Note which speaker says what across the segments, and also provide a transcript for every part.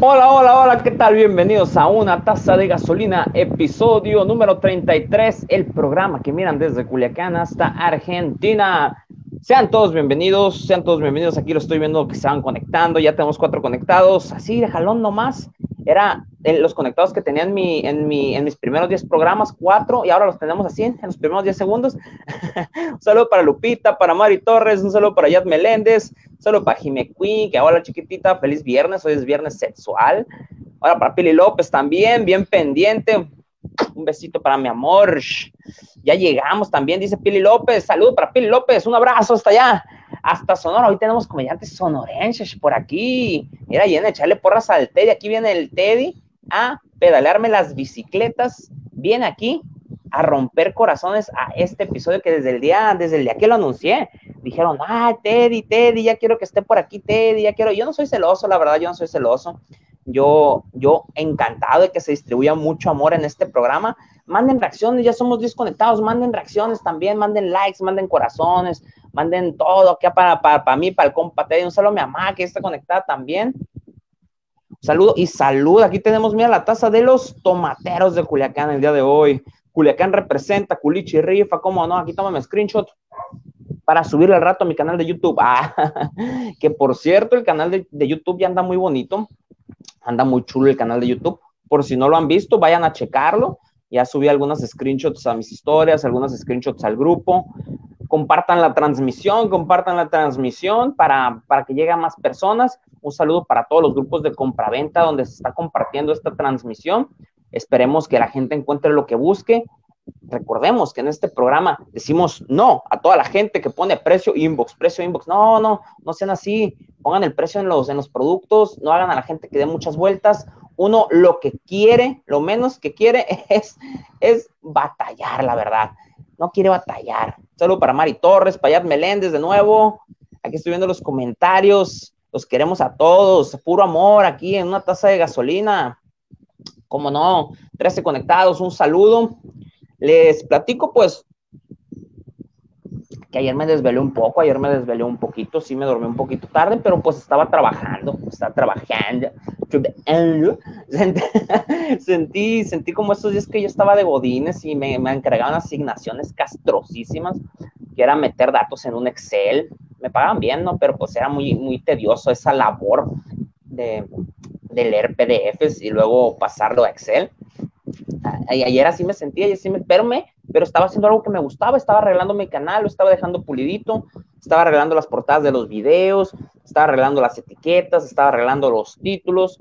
Speaker 1: Hola, hola, hola, ¿qué tal? Bienvenidos a una taza de gasolina, episodio número 33, el programa que miran desde Culiacán hasta Argentina. Sean todos bienvenidos, sean todos bienvenidos. Aquí lo estoy viendo que se van conectando, ya tenemos cuatro conectados, así de jalón nomás. Era los conectados que tenía en, mi, en, mi, en mis primeros 10 programas, cuatro, y ahora los tenemos así en los primeros 10 segundos. un saludo para Lupita, para Mari Torres, un saludo para Yad Meléndez, un saludo para Jime Queen, que ahora chiquitita, feliz viernes, hoy es viernes sexual. Ahora para Pili López también, bien pendiente. Un besito para mi amor. Ya llegamos también, dice Pili López. Saludo para Pili López, un abrazo hasta allá, hasta Sonora. Hoy tenemos comediantes sonorenses por aquí. Mira, viene echarle porras al Teddy. Aquí viene el Teddy a pedalearme las bicicletas. Viene aquí a romper corazones a este episodio que desde el día, desde el día que lo anuncié, dijeron, ah, Teddy, Teddy, ya quiero que esté por aquí, Teddy, ya quiero. Yo no soy celoso, la verdad, yo no soy celoso. Yo, yo encantado de que se distribuya mucho amor en este programa. Manden reacciones, ya somos desconectados, manden reacciones también, manden likes, manden corazones, manden todo acá para, para, para mí, para el compa. Un saludo a mi mamá que está conectada también. Saludo y salud. Aquí tenemos, mira, la taza de los tomateros de Culiacán el día de hoy. Culiacán representa, Culichi rifa, ¿cómo no? Aquí tómame screenshot para subir al rato a mi canal de YouTube. Ah, que por cierto, el canal de, de YouTube ya anda muy bonito anda muy chulo el canal de YouTube. Por si no lo han visto, vayan a checarlo. Ya subí algunas screenshots a mis historias, algunas screenshots al grupo. Compartan la transmisión, compartan la transmisión para, para que llegue a más personas. Un saludo para todos los grupos de compraventa donde se está compartiendo esta transmisión. Esperemos que la gente encuentre lo que busque. Recordemos que en este programa decimos no a toda la gente que pone precio inbox, precio inbox. No, no, no sean así pongan el precio en los, en los productos, no hagan a la gente que dé muchas vueltas. Uno lo que quiere, lo menos que quiere es, es batallar, la verdad. No quiere batallar. Saludo para Mari Torres, para Yad Meléndez de nuevo. Aquí estoy viendo los comentarios. Los queremos a todos. Puro amor aquí en una taza de gasolina. Como no, 13 conectados, un saludo. Les platico pues ayer me desvelé un poco, ayer me desvelé un poquito, sí me dormí un poquito tarde, pero pues estaba trabajando, estaba trabajando, sentí, sentí como estos días que yo estaba de godines y me, me encargaban asignaciones castrosísimas, que era meter datos en un Excel, me pagaban bien, ¿no? Pero pues era muy, muy tedioso esa labor de, de leer PDFs y luego pasarlo a Excel. Ayer así me sentía, y así me, pero me, pero estaba haciendo algo que me gustaba, estaba arreglando mi canal, lo estaba dejando pulidito, estaba arreglando las portadas de los videos, estaba arreglando las etiquetas, estaba arreglando los títulos.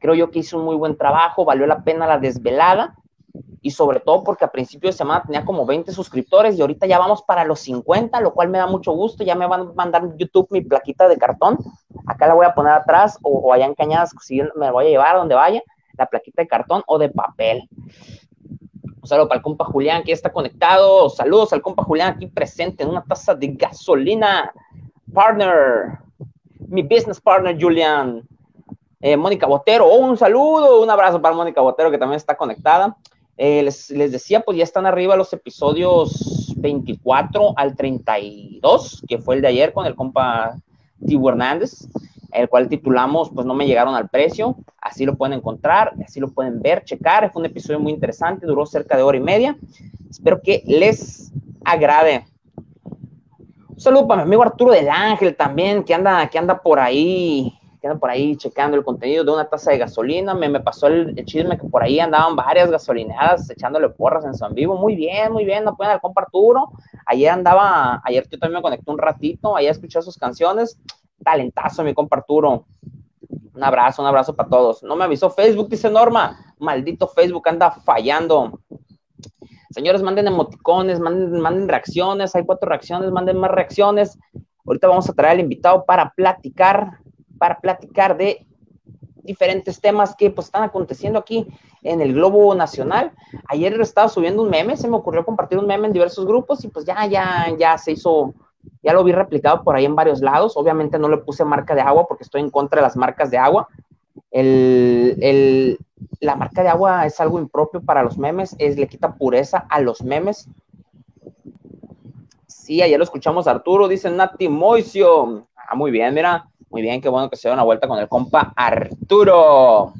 Speaker 1: Creo yo que hice un muy buen trabajo, valió la pena la desvelada y sobre todo porque a principio de semana tenía como 20 suscriptores y ahorita ya vamos para los 50, lo cual me da mucho gusto, ya me van a mandar YouTube mi plaquita de cartón, acá la voy a poner atrás o, allá en Cañadas, si me voy a llevar a donde vaya, la plaquita de cartón o de papel. Un saludo para el compa Julián que está conectado. Saludos al compa Julián aquí presente en una taza de gasolina. Partner, mi business partner Julián. Eh, Mónica Botero, un saludo, un abrazo para Mónica Botero que también está conectada. Eh, les, decía, pues ya están arriba los episodios 24 al 32, que fue el de ayer con el compa Tibu Hernández el cual titulamos Pues no me llegaron al precio. Así lo pueden encontrar, así lo pueden ver, checar. Fue un episodio muy interesante, duró cerca de hora y media. Espero que les agrade. Un saludo para mi amigo Arturo del Ángel también, que anda, que anda por ahí, que anda por ahí checando el contenido de una taza de gasolina. Me, me pasó el, chisme que por ahí andaban varias gasolineadas echándole porras en San Vivo. Muy bien, muy bien, no pueden al compa Arturo. Ayer andaba, ayer yo también me conecté un ratito, ayer escuché sus canciones talentazo, mi compa Arturo. Un abrazo, un abrazo para todos. No me avisó Facebook, dice Norma. Maldito Facebook anda fallando. Señores, manden emoticones, manden, manden reacciones. Hay cuatro reacciones, manden más reacciones. Ahorita vamos a traer al invitado para platicar, para platicar de diferentes temas que pues están aconteciendo aquí en el globo nacional. Ayer estaba subiendo un meme, se me ocurrió compartir un meme en diversos grupos y pues ya, ya, ya se hizo ya lo vi replicado por ahí en varios lados. Obviamente no le puse marca de agua porque estoy en contra de las marcas de agua. El, la marca de agua es algo impropio para los memes, es, le quita pureza a los memes. sí, ayer lo escuchamos Arturo, dice Nati Moisio. Ah, muy bien, mira, muy bien, qué bueno que se dio una vuelta con el compa Arturo.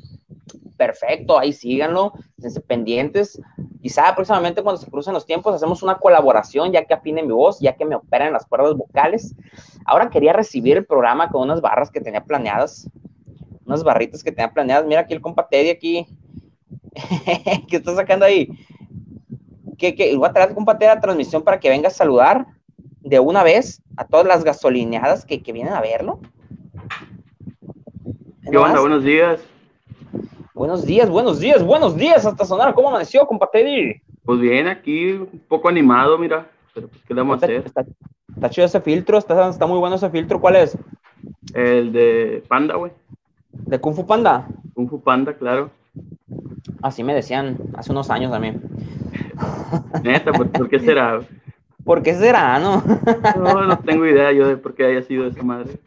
Speaker 1: Perfecto, ahí síganlo, estén pendientes. Quizá próximamente cuando se crucen los tiempos hacemos una colaboración, ya que afine mi voz, ya que me operan las cuerdas vocales. Ahora quería recibir el programa con unas barras que tenía planeadas, unas barritas que tenía planeadas. Mira aquí el compa Teddy aquí, que está sacando ahí. Que, que voy a traer compa Teddy la transmisión para que venga a saludar de una vez a todas las gasolineadas que, que vienen a verlo.
Speaker 2: ¿Qué onda? Buenos días.
Speaker 1: Buenos días, buenos días, buenos días hasta sonar. ¿Cómo amaneció, compa Teddy?
Speaker 2: Pues bien, aquí un poco animado, mira. Pero pues, ¿qué le vamos a hacer?
Speaker 1: Está, chido ese filtro, está, está muy bueno ese filtro. ¿Cuál es?
Speaker 2: El de Panda, güey.
Speaker 1: ¿De Kung Fu Panda?
Speaker 2: Kung Fu Panda, claro.
Speaker 1: Así me decían hace unos años también.
Speaker 2: Neta, ¿por, qué será?
Speaker 1: ¿Por qué será, no?
Speaker 2: no, no tengo idea yo de por qué haya sido esa madre.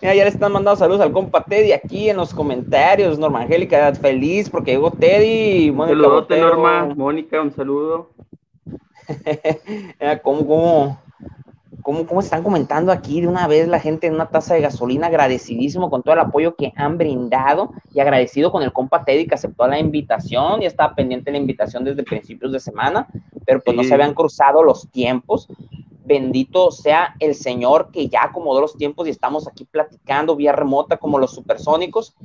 Speaker 1: Mira, ya le están mandando saludos al compa Teddy aquí en los comentarios. Norma Angélica, feliz porque llegó Teddy.
Speaker 2: Mónica Norma. Mónica, un saludo.
Speaker 1: ¿Cómo, cómo, cómo, cómo están comentando aquí de una vez la gente en una taza de gasolina? Agradecidísimo con todo el apoyo que han brindado y agradecido con el compa Teddy que aceptó la invitación. y estaba pendiente la invitación desde principios de semana, pero pues no se habían cruzado los tiempos bendito sea el Señor que ya acomodó los tiempos y estamos aquí platicando vía remota como los supersónicos.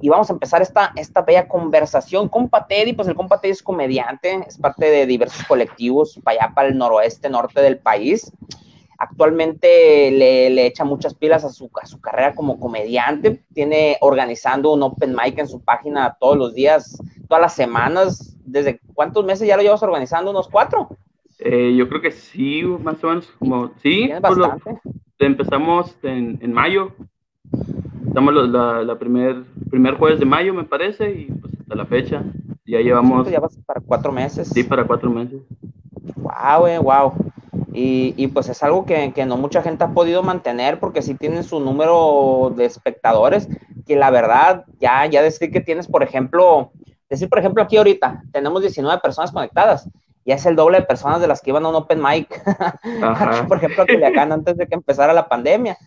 Speaker 1: Y vamos a empezar esta, esta bella conversación. Compa Teddy, pues el compa Teddy es comediante, es parte de diversos colectivos para allá, para el noroeste, norte del país. Actualmente le, le echa muchas pilas a su, a su carrera como comediante. Tiene organizando un open mic en su página todos los días, todas las semanas. ¿Desde cuántos meses ya lo llevas organizando? ¿Unos cuatro?
Speaker 2: Eh, yo creo que sí, más o menos, como, sí, pues empezamos en, en, mayo, estamos la, la, primer, primer jueves de mayo, me parece, y pues hasta la fecha, ya llevamos...
Speaker 1: Ya vas para cuatro meses.
Speaker 2: Sí, para cuatro meses.
Speaker 1: Wow, eh, wow. Y, y, pues es algo que, que, no mucha gente ha podido mantener porque sí tienen su número de espectadores, que la verdad, ya, ya decir que tienes, por ejemplo, decir, por ejemplo, aquí ahorita tenemos 19 personas conectadas ya es el doble de personas de las que iban a un open mic. por ejemplo, a Culiacán antes de que empezara la pandemia.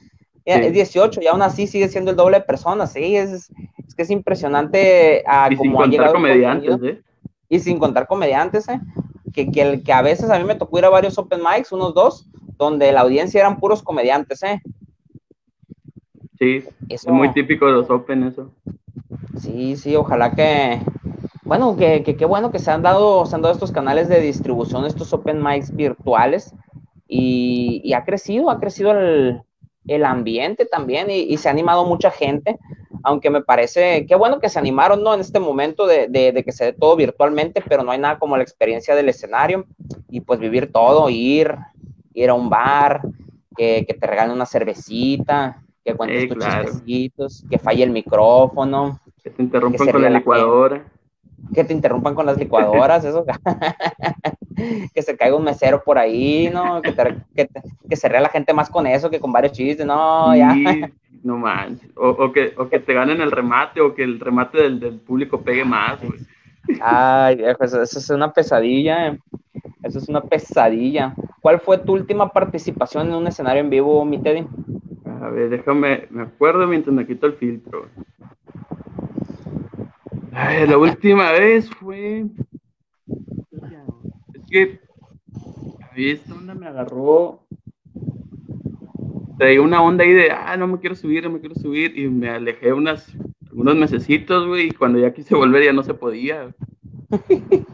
Speaker 1: Es 18 y aún así sigue siendo el doble de personas. Sí, es, es que es impresionante
Speaker 2: a y sin contar comediantes, ¿eh?
Speaker 1: Y sin contar comediantes, ¿eh? Que, que, que, a veces a mí me tocó ir a varios open mics, unos dos, donde la audiencia eran puros comediantes, ¿eh?
Speaker 2: Sí, es muy típico de los open eso.
Speaker 1: Sí, sí, ojalá que, bueno, que qué bueno que se han, dado, se han dado estos canales de distribución, estos open mics virtuales, y, ha crecido, ha crecido el, el ambiente también, y, se ha animado mucha gente, aunque me parece, qué bueno que se animaron, ¿no? En este momento de, de, que se dé todo virtualmente, pero no hay nada como la experiencia del escenario, y pues vivir todo, ir, ir a un bar, que, que te regalen una cervecita, que cuentes tus chistecitos, que falle el micrófono.
Speaker 2: Que te interrumpan con la licuadora
Speaker 1: que te interrumpan con las licuadoras, eso, que se caiga un mesero por ahí, ¿no? Que, que, se rea la gente más con eso que con varios chistes, no, ya.
Speaker 2: No manches, o, que, o que te ganen el remate, o que el remate del, del público pegue más, güey.
Speaker 1: Ay, eso, eso es una pesadilla, eh. eso es una pesadilla. ¿Cuál fue tu última participación en un escenario en vivo, mi Teddy?
Speaker 2: A ver, déjame, me acuerdo mientras me quito el filtro la última vez fue. Es que. Esta onda me agarró. Traía una onda ahí de, ah, no me quiero subir, no me quiero subir. Y me alejé unas, unos mesecitos, güey. Y cuando ya quise volver ya no se podía.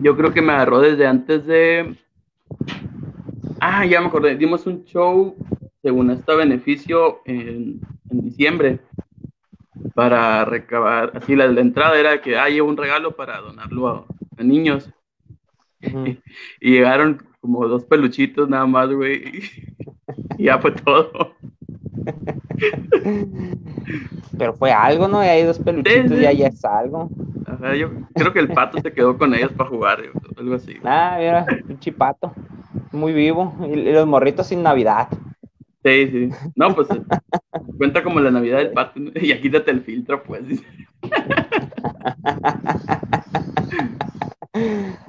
Speaker 2: Yo creo que me agarró desde antes de. Ah, ya me acordé. Dimos un show, según este beneficio, en, en diciembre para recabar, así la, la entrada era que, ah, llevo un regalo para donarlo a, niños. y, llegaron como dos peluchitos nada más, güey. y ya fue todo.
Speaker 1: Pero fue algo, ¿no? Y hay dos peluchitos y ya es algo.
Speaker 2: yo creo que el pato se quedó con ellos para jugar, algo así.
Speaker 1: Ah, mira, un chipato. Muy vivo. y los morritos sin Navidad.
Speaker 2: Sí, sí. No, pues cuenta como la Navidad del pato. Y aquí quítate el filtro, pues.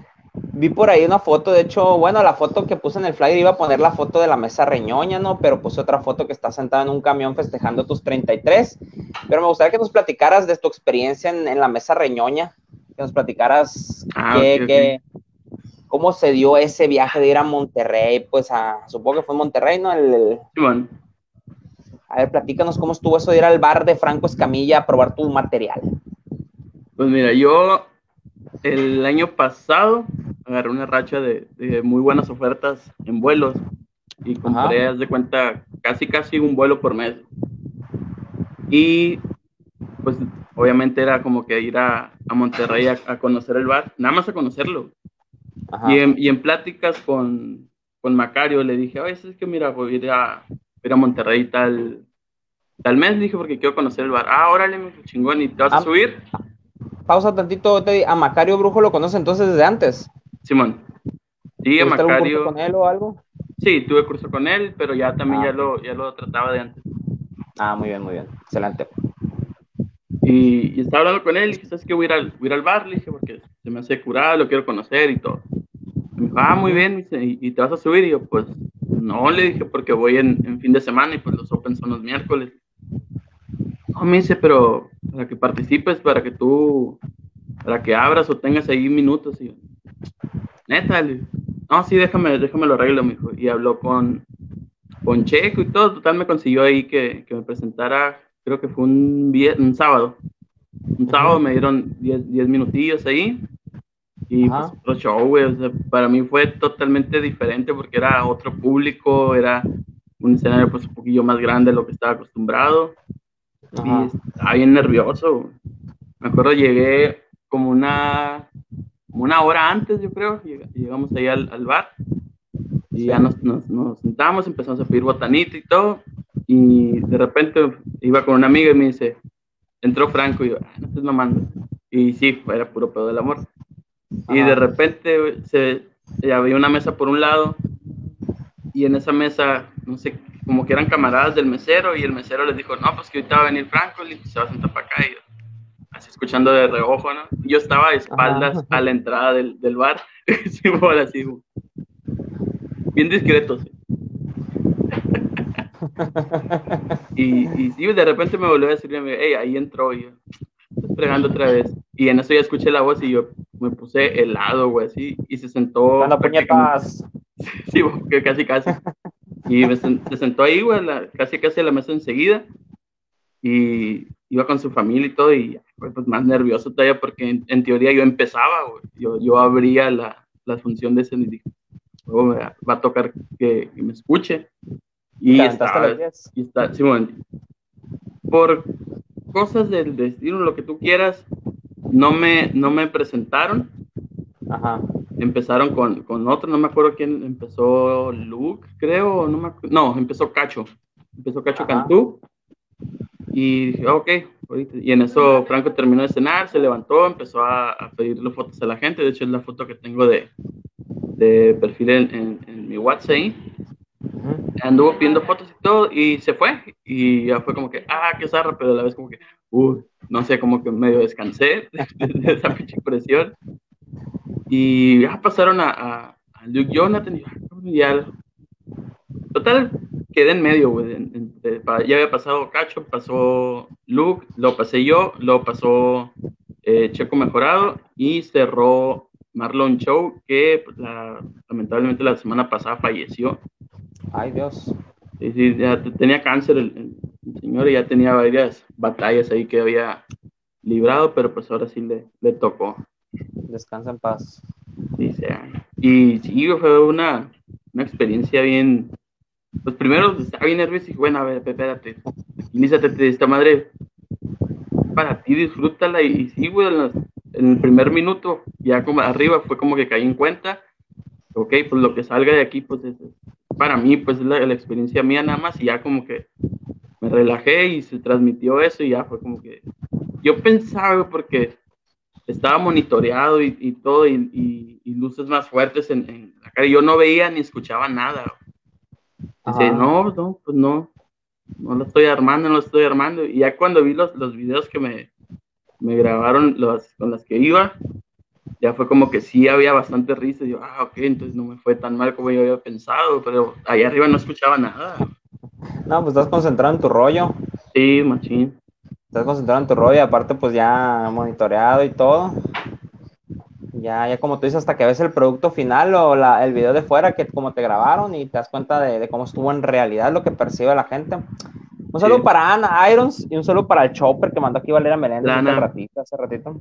Speaker 1: vi por ahí una foto, de hecho, bueno, la foto que puse en el flyer iba a poner la foto de la mesa reñoña, ¿no? Pero puse otra foto que está sentada en un camión festejando tus 33. Pero me gustaría que nos platicaras de tu experiencia en, la mesa reñoña, que nos platicaras ah, qué, cómo se dio ese viaje de ir a Monterrey, pues a, supongo que fue Monterrey, ¿no? El, bueno. A ver, platícanos cómo estuvo eso de ir al bar de Franco Escamilla a probar tu material.
Speaker 2: Pues mira, yo el año pasado agarré una racha de, muy buenas ofertas en vuelos y compré, haz de cuenta, casi casi un vuelo por mes. Y pues obviamente era como que ir a, Monterrey a, conocer el bar, nada más a conocerlo. Y en, y en, pláticas con, con Macario le dije, oye, es que mira, voy a ir a, ir a Monterrey tal, tal mes, dije, porque quiero conocer el bar. Ah, órale, me chingón, ¿y te vas a subir?
Speaker 1: Pausa tantito, a Macario Brujo lo conoce entonces desde antes.
Speaker 2: Simón. Sí, a Macario.
Speaker 1: curso con él o algo?
Speaker 2: Sí, tuve curso con él, pero ya también ah. ya, lo, ya lo trataba de antes.
Speaker 1: Ah, muy bien, muy bien. Excelente.
Speaker 2: Y, estaba hablando con él y dije, ¿sabes qué? Voy a ir al, voy a ir al bar, le dije, porque se me hace curado, lo quiero conocer y todo. Me dijo, ah, muy bien, ¿y, te vas a subir? Y yo, pues, no, le dije, porque voy en, fin de semana y pues los Open son los miércoles. No, me dice, pero para que participes, para que tú, para que abras o tengas ahí minutos. Y yo, neta, no, sí, déjame, déjame lo arreglo, mijo. Y habló con, con Checo y todo. Total, me consiguió ahí que, que me presentara, creo que fue un, un sábado. Un sábado me dieron 10 minutillos ahí. Y pues otro show, güey. O sea, para mí fue totalmente diferente porque era otro público, era un escenario pues un poquillo más grande de lo que estaba acostumbrado. Y estaba bien nervioso. Me acuerdo, llegué como una una hora antes, yo creo, llegamos ahí al, bar y ya nos, nos, sentamos, empezamos a pedir botanita y todo, y de repente iba con una amiga y me dice, entró Franco y yo, ah, no estés mamando. Y sí, era puro pedo del amor. Y de repente se, había una mesa por un lado y en esa mesa, no sé, como que eran camaradas del mesero y el mesero les dijo, no, pues que ahorita va a venir Franco y se va a sentar para acá. Y yo, así escuchando de reojo, ¿no? Yo estaba a espaldas a la entrada del, del bar, sí, así, bien discreto, sí. y, y sí, de repente me volvió a decir, hey, ahí entró, y yo, fregando otra vez. Y en eso ya escuché la voz y yo me puse helado, güey, así, y se sentó.
Speaker 1: Dando puñetas.
Speaker 2: Sí, casi, casi. Y se sentó ahí, güey, casi, casi a la mesa enseguida. Y, iba con su familia y todo, y pues más nervioso todavía porque en, teoría yo empezaba, Yo, yo abría la, la función de ese y dije, me va a tocar que, me escuche. Y estaba, y está, sí, por cosas del destino, lo que tú quieras, no me, no me presentaron. Ajá. Empezaron con, con otro, no me acuerdo quién empezó, Luke, creo, no, no empezó Cacho. Empezó Cacho Cantú y dije, ok, y en eso Franco terminó de cenar, se levantó, empezó a, pedirle fotos a la gente. De hecho, es la foto que tengo de, de perfil en, en, mi WhatsApp. Anduvo pidiendo fotos y todo, y se fue. Y ya fue como que, ah, qué zarra, pero a la vez como que, uh, no sé, como que medio descansé de esa pinche presión. Y ya pasaron a, a, Luke Jonathan, y ya, total, quedé en medio, güey. Ya había pasado Cacho, pasó Luke, lo pasé yo, lo pasó eh, Checo Mejorado y cerró Marlon Show, que pues, lamentablemente la semana pasada falleció.
Speaker 1: Ay, Dios.
Speaker 2: Sí, ya tenía cáncer el, señor y ya tenía varias batallas ahí que había librado, pero pues ahora sí le, le tocó.
Speaker 1: Descansa en paz.
Speaker 2: Dice. Y sí, fue una, una experiencia bien, pues primero estaba bien nervioso y dije, bueno, a ver, espérate, iníciate de esta madre para ti, disfrútala. Y, sí, güey, en, el primer minuto, ya como arriba, fue como que caí en cuenta. Ok, pues lo que salga de aquí, pues es, para mí, pues es la, experiencia mía nada más. Y ya como que me relajé y se transmitió eso y ya fue como que yo pensaba, porque estaba monitoreado y, todo, y, luces más fuertes en, en, la cara. Y yo no veía ni escuchaba nada. Dice, no, no, pues no, no lo estoy armando, no lo estoy armando. Y ya cuando vi los, los videos que me, me grabaron los, con las que iba, ya fue como que sí había bastante risa. Y yo, ah, ok, entonces no me fue tan mal como yo había pensado, pero ahí arriba no escuchaba nada.
Speaker 1: No, pues estás concentrado en tu rollo.
Speaker 2: Sí, machín.
Speaker 1: Estás concentrado en tu rollo y aparte pues ya monitoreado y todo. Ya, ya como tú dices, hasta que ves el producto final o la, el video de fuera, que como te grabaron y te das cuenta de, de cómo estuvo en realidad lo que percibe la gente. Un saludo para Ana Irons y un saludo para el Chopper que mandó aquí Valera Meléndez hace ratito, hace ratito.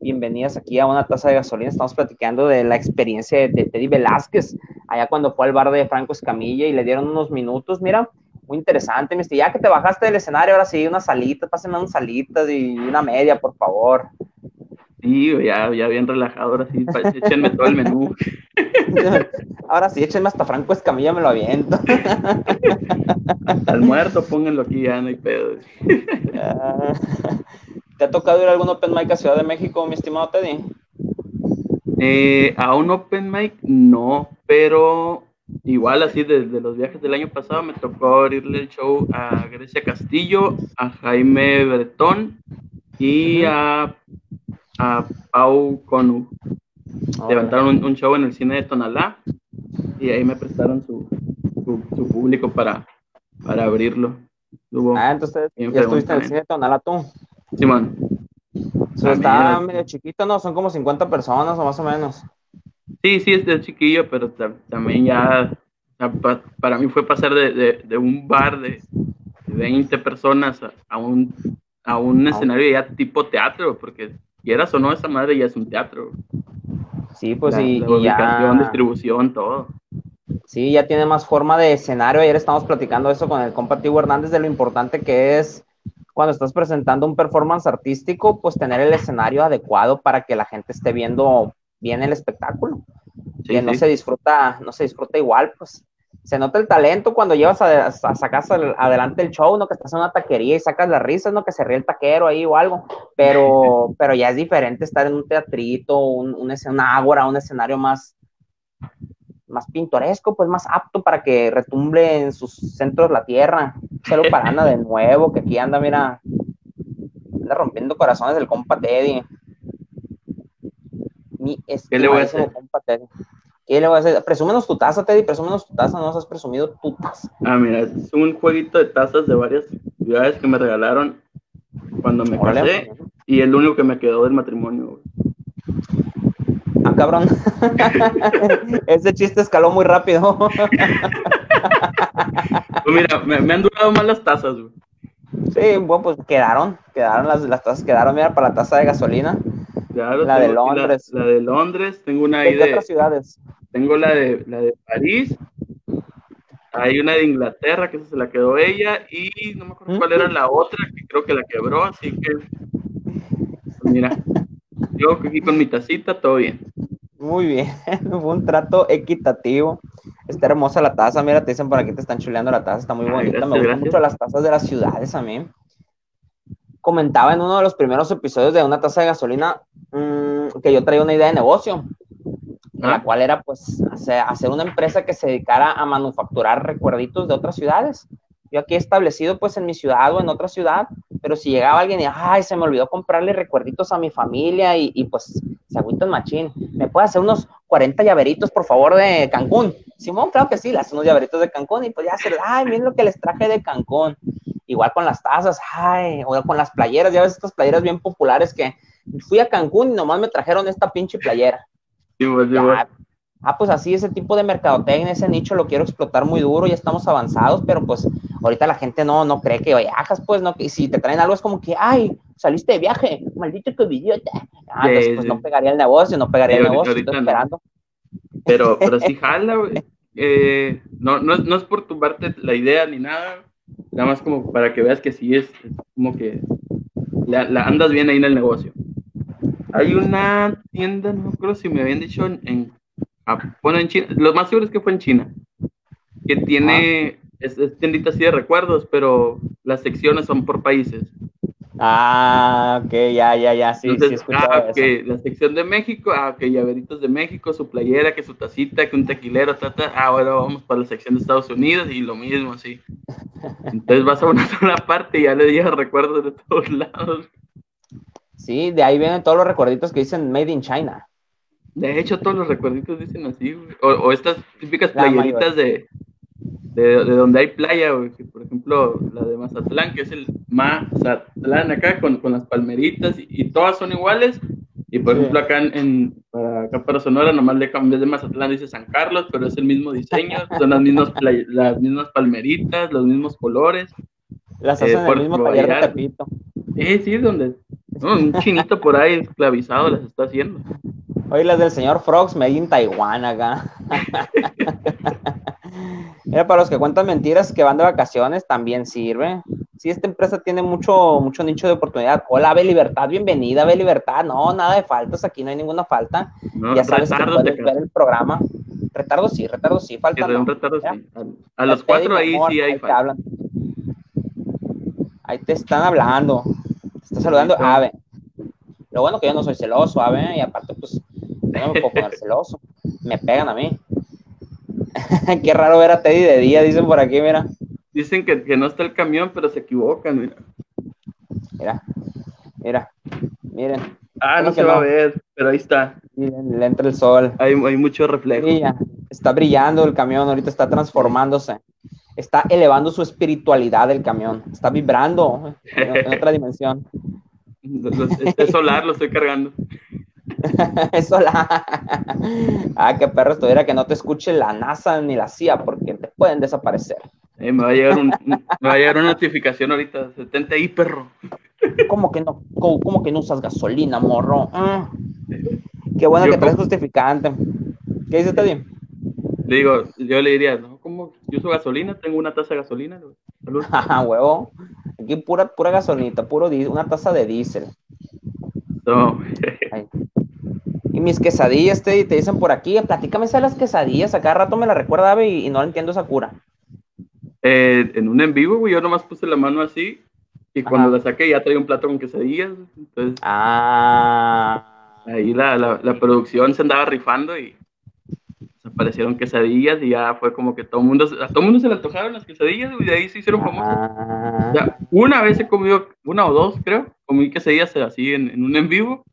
Speaker 1: Bienvenidas aquí a una taza de gasolina. Estamos platicando de la experiencia de, de Teddy Velázquez, allá cuando fue al bar de Franco Escamilla y le dieron unos minutos. Mira, muy interesante, mister. Ya que te bajaste del escenario, ahora sí, unas salitas, pásenme unas salitas y una media, por favor.
Speaker 2: Sí, ya, ya bien relajado, ahora sí, échenme todo el menú.
Speaker 1: Ahora sí, échenme hasta Franco Escamilla, me lo aviento.
Speaker 2: Hasta el muerto, pónganlo aquí, ya no hay pedo.
Speaker 1: ¿Te ha tocado ir a algún Open Mic a Ciudad de México, mi estimado Teddy?
Speaker 2: Eh, a un Open Mic no, pero igual así desde los viajes del año pasado me tocó abrirle el show a Grecia Castillo, a Jaime Bretón y a a Pau Conu. Levantaron un, show en el cine de Tonalá y ahí me prestaron su, su, público para, para abrirlo.
Speaker 1: ah, entonces ya estuviste en el cine de Tonalá tú.
Speaker 2: Simón.
Speaker 1: está medio chiquito, ¿no? Son como 50 personas o más o menos.
Speaker 2: Sí, sí, es de chiquillo, pero también ya, para mí fue pasar de, de, un bar de 20 personas a, un, a un escenario ya tipo teatro, porque quieras o no, esa madre ya es un teatro.
Speaker 1: Sí, pues sí.
Speaker 2: y, ubicación, distribución, todo.
Speaker 1: Sí, ya tiene más forma de escenario. Ayer estamos platicando eso con el compa Hernández de lo importante que es cuando estás presentando un performance artístico, pues tener el escenario adecuado para que la gente esté viendo bien el espectáculo. que no se disfruta, no se disfruta igual, pues se nota el talento cuando llevas a, sacar adelante el show, ¿no? Que estás en una taquería y sacas las risas, ¿no? Que se ríe el taquero ahí o algo, pero, pero ya es diferente estar en un teatrito, un, un, una ágora, un escenario más, más pintoresco, pues más apto para que retumble en sus centros la tierra. Saludo para Ana de nuevo, que aquí anda, mira, anda rompiendo corazones del compa Teddy. Mi
Speaker 2: ¿Qué le voy a hacer?
Speaker 1: Compa Teddy. ¿Qué le voy a hacer? Presúmenos tu taza, Teddy, presúmenos tu taza, no nos has presumido tu taza.
Speaker 2: Ah, mira, es un jueguito de tazas de varias ciudades que me regalaron cuando me casé y el único que me quedó del matrimonio.
Speaker 1: Ah, cabrón. Ese chiste escaló muy rápido.
Speaker 2: pues mira, me, han durado más las tazas, güey.
Speaker 1: Sí, bueno, pues quedaron, quedaron las, las tazas, quedaron, mira, para la taza de gasolina. La de Londres.
Speaker 2: La, de Londres, tengo una ahí
Speaker 1: de, otras ciudades.
Speaker 2: Tengo la de, la de París, hay una de Inglaterra, que esa se la quedó ella, y no me acuerdo cuál era la otra, que creo que la quebró, así que, pues mira, yo aquí con mi tacita, todo bien.
Speaker 1: Muy bien, fue un trato equitativo. Está hermosa la taza, mira, te dicen por aquí te están chuleando la taza, está muy bonita. me gustan mucho las tazas de las ciudades a mí. Comentaba en uno de los primeros episodios de una taza de gasolina mmm, que yo traía una idea de negocio la cual era pues hacer, una empresa que se dedicara a manufacturar recuerditos de otras ciudades. Yo aquí he establecido pues en mi ciudad o en otra ciudad, pero si llegaba alguien y, ay, se me olvidó comprarle recuerditos a mi familia y, y pues se agüitan machín, ¿me puede hacer unos 40 llaveritos por favor de Cancún? Simón, claro que sí, le hace unos llaveritos de Cancún y pues ya se, ay, miren lo que les traje de Cancún. Igual con las tazas, ay, o con las playeras, ya ves estas playeras bien populares que fui a Cancún y nomás me trajeron esta pinche playera.
Speaker 2: Pues,
Speaker 1: ah, pues así ese tipo de mercadotecnia, ese nicho lo quiero explotar muy duro, ya estamos avanzados, pero pues ahorita la gente no, no cree que viajas, pues no, y si te traen algo es como que, ay, saliste de viaje, maldito que idiota. Ah, pues no pegaría el negocio, no pegaría el negocio, estoy esperando.
Speaker 2: Pero, pero sí jala, eh, no, no, no, es por tumbarte la idea ni nada, nada más como para que veas que sí es, como que la, la andas bien ahí en el negocio. Hay una tienda, no creo si me habían dicho en, bueno, en China, lo más seguro es que fue en China, que tiene, es, tiendita así de recuerdos, pero las secciones son por países.
Speaker 1: Ah, ok, ya, ya, ya, sí, sí,
Speaker 2: ah, que la sección de México, ah, que llaveritos de México, su playera, que su tacita, que un tequilero, ta, ta, ah, ahora vamos para la sección de Estados Unidos y lo mismo, así. Entonces vas a una sola parte y ya le llevas recuerdos de todos lados.
Speaker 1: Sí, de ahí vienen todos los recuerditos que dicen Made in China.
Speaker 2: De hecho, todos los recuerditos dicen así, güey. O, estas típicas playeritas de, de, donde hay playa, güey. por ejemplo, la de Mazatlán, que es el Mazatlán acá, con, con las palmeritas, y, todas son iguales. Y por ejemplo, acá en, para, acá para Sonora, nomás le cambié de Mazatlán, dice San Carlos, pero es el mismo diseño, son las mismas, las mismas palmeritas, los mismos colores.
Speaker 1: Las hacen eh, el mismo taller de.
Speaker 2: Eh, sí, donde un chinito por ahí esclavizado las está haciendo.
Speaker 1: Hoy las del señor Frogs me en Taiwán acá. Mira, para los que cuentan mentiras que van de vacaciones, también sirve. Sí, esta empresa tiene mucho, mucho nicho de oportunidad. Hola, Ave Libertad, bienvenida, Ave Libertad. No, nada de faltas, aquí no hay ninguna falta. ya sabes que puedes ver el programa. Retardo sí, retardo sí, falta.
Speaker 2: No. A, los cuatro ahí sí hay falta.
Speaker 1: Ahí te están hablando. Te está saludando Ave. Lo bueno que yo no soy celoso, Ave, y aparte, pues, no me puedo poner celoso. Me pegan a mí. Qué raro ver a Teddy de día, dicen por aquí, mira.
Speaker 2: Dicen que, no está el camión, pero se equivocan, mira.
Speaker 1: Mira, mira, miren.
Speaker 2: Ah, no se va a ver, pero ahí está.
Speaker 1: Miren, le entra el sol.
Speaker 2: Hay, hay mucho reflejo.
Speaker 1: Está brillando el camión, ahorita está transformándose está elevando su espiritualidad el camión, está vibrando en, otra dimensión.
Speaker 2: Es solar, lo estoy cargando.
Speaker 1: es solar. Ah, qué perro estuviera que no te escuche la NASA ni la CIA porque te pueden desaparecer.
Speaker 2: Eh, me, va a llegar me va a llegar una notificación ahorita, 70 ahí, perro.
Speaker 1: ¿Cómo que no, cómo, que no usas gasolina, morro? Ah. Qué bueno que traes justificante. ¿Qué dice Teddy?
Speaker 2: Le digo, yo le diría, no, ¿cómo? Yo uso gasolina, tengo una taza de gasolina.
Speaker 1: Ah, huevo. Aquí pura, pura gasolinita, puro una taza de diésel. No. y mis quesadillas, te, te dicen por aquí, platícame de las quesadillas, a cada rato me la recuerda y, y no entiendo esa cura.
Speaker 2: Eh, en un en vivo, güey, yo nomás puse la mano así y cuando la saqué ya traía un plato con quesadillas. Entonces,
Speaker 1: ah.
Speaker 2: Ahí la, la, la producción se andaba rifando y aparecieron quesadillas y ya fue como que todo mundo, a todo mundo se le antojaron las quesadillas y de ahí se hicieron famosas. Ah. una vez he comido, una o dos creo, comí quesadillas así en, en un en vivo.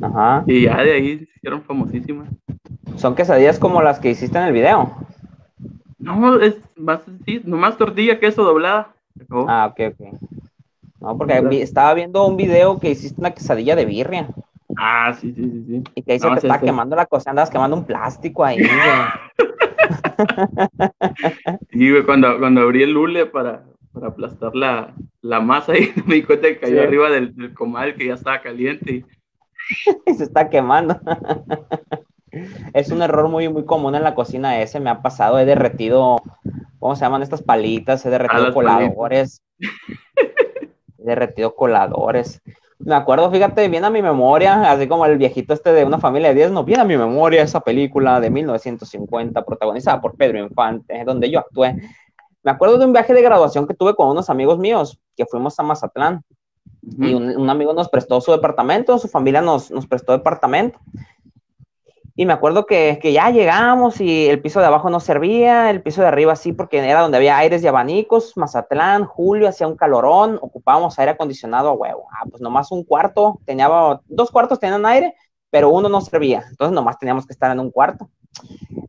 Speaker 1: Ajá.
Speaker 2: Y ya de ahí se hicieron famosísimas.
Speaker 1: ¿Son quesadillas como las que hiciste en el video?
Speaker 2: No, es más, sí, nomás tortilla, queso doblada.
Speaker 1: Ah, ok, ok. No, porque estaba viendo un video que hiciste una quesadilla de birria.
Speaker 2: Ah, sí, sí, sí, sí.
Speaker 1: Y que ahí se te está quemando la cosa, andas quemando un plástico ahí, güey.
Speaker 2: sí, güey, cuando, cuando abrí el lule para, para aplastar la, la masa y me di cuenta que cayó arriba del, comal que ya estaba caliente.
Speaker 1: Y... se está quemando. es un error muy, muy común en la cocina ese, me ha pasado, he derretido, ¿cómo se llaman estas palitas? He derretido ah, coladores. he derretido coladores. Me acuerdo, fíjate, bien a mi memoria, así como el viejito este de una familia de 10, no, viene a mi memoria esa película de 1950, protagonizada por Pedro Infante, donde yo actué. Me acuerdo de un viaje de graduación que tuve con unos amigos míos, que fuimos a Mazatlán, y un, amigo nos prestó su departamento, su familia nos, nos prestó departamento, y me acuerdo que, que, ya llegamos y el piso de abajo no servía, el piso de arriba sí, porque era donde había aires y abanicos, Mazatlán, Julio, hacía un calorón, ocupábamos aire acondicionado a huevo. Ah, pues nomás un cuarto, tenía, dos cuartos tenían aire, pero uno no servía, entonces nomás teníamos que estar en un cuarto.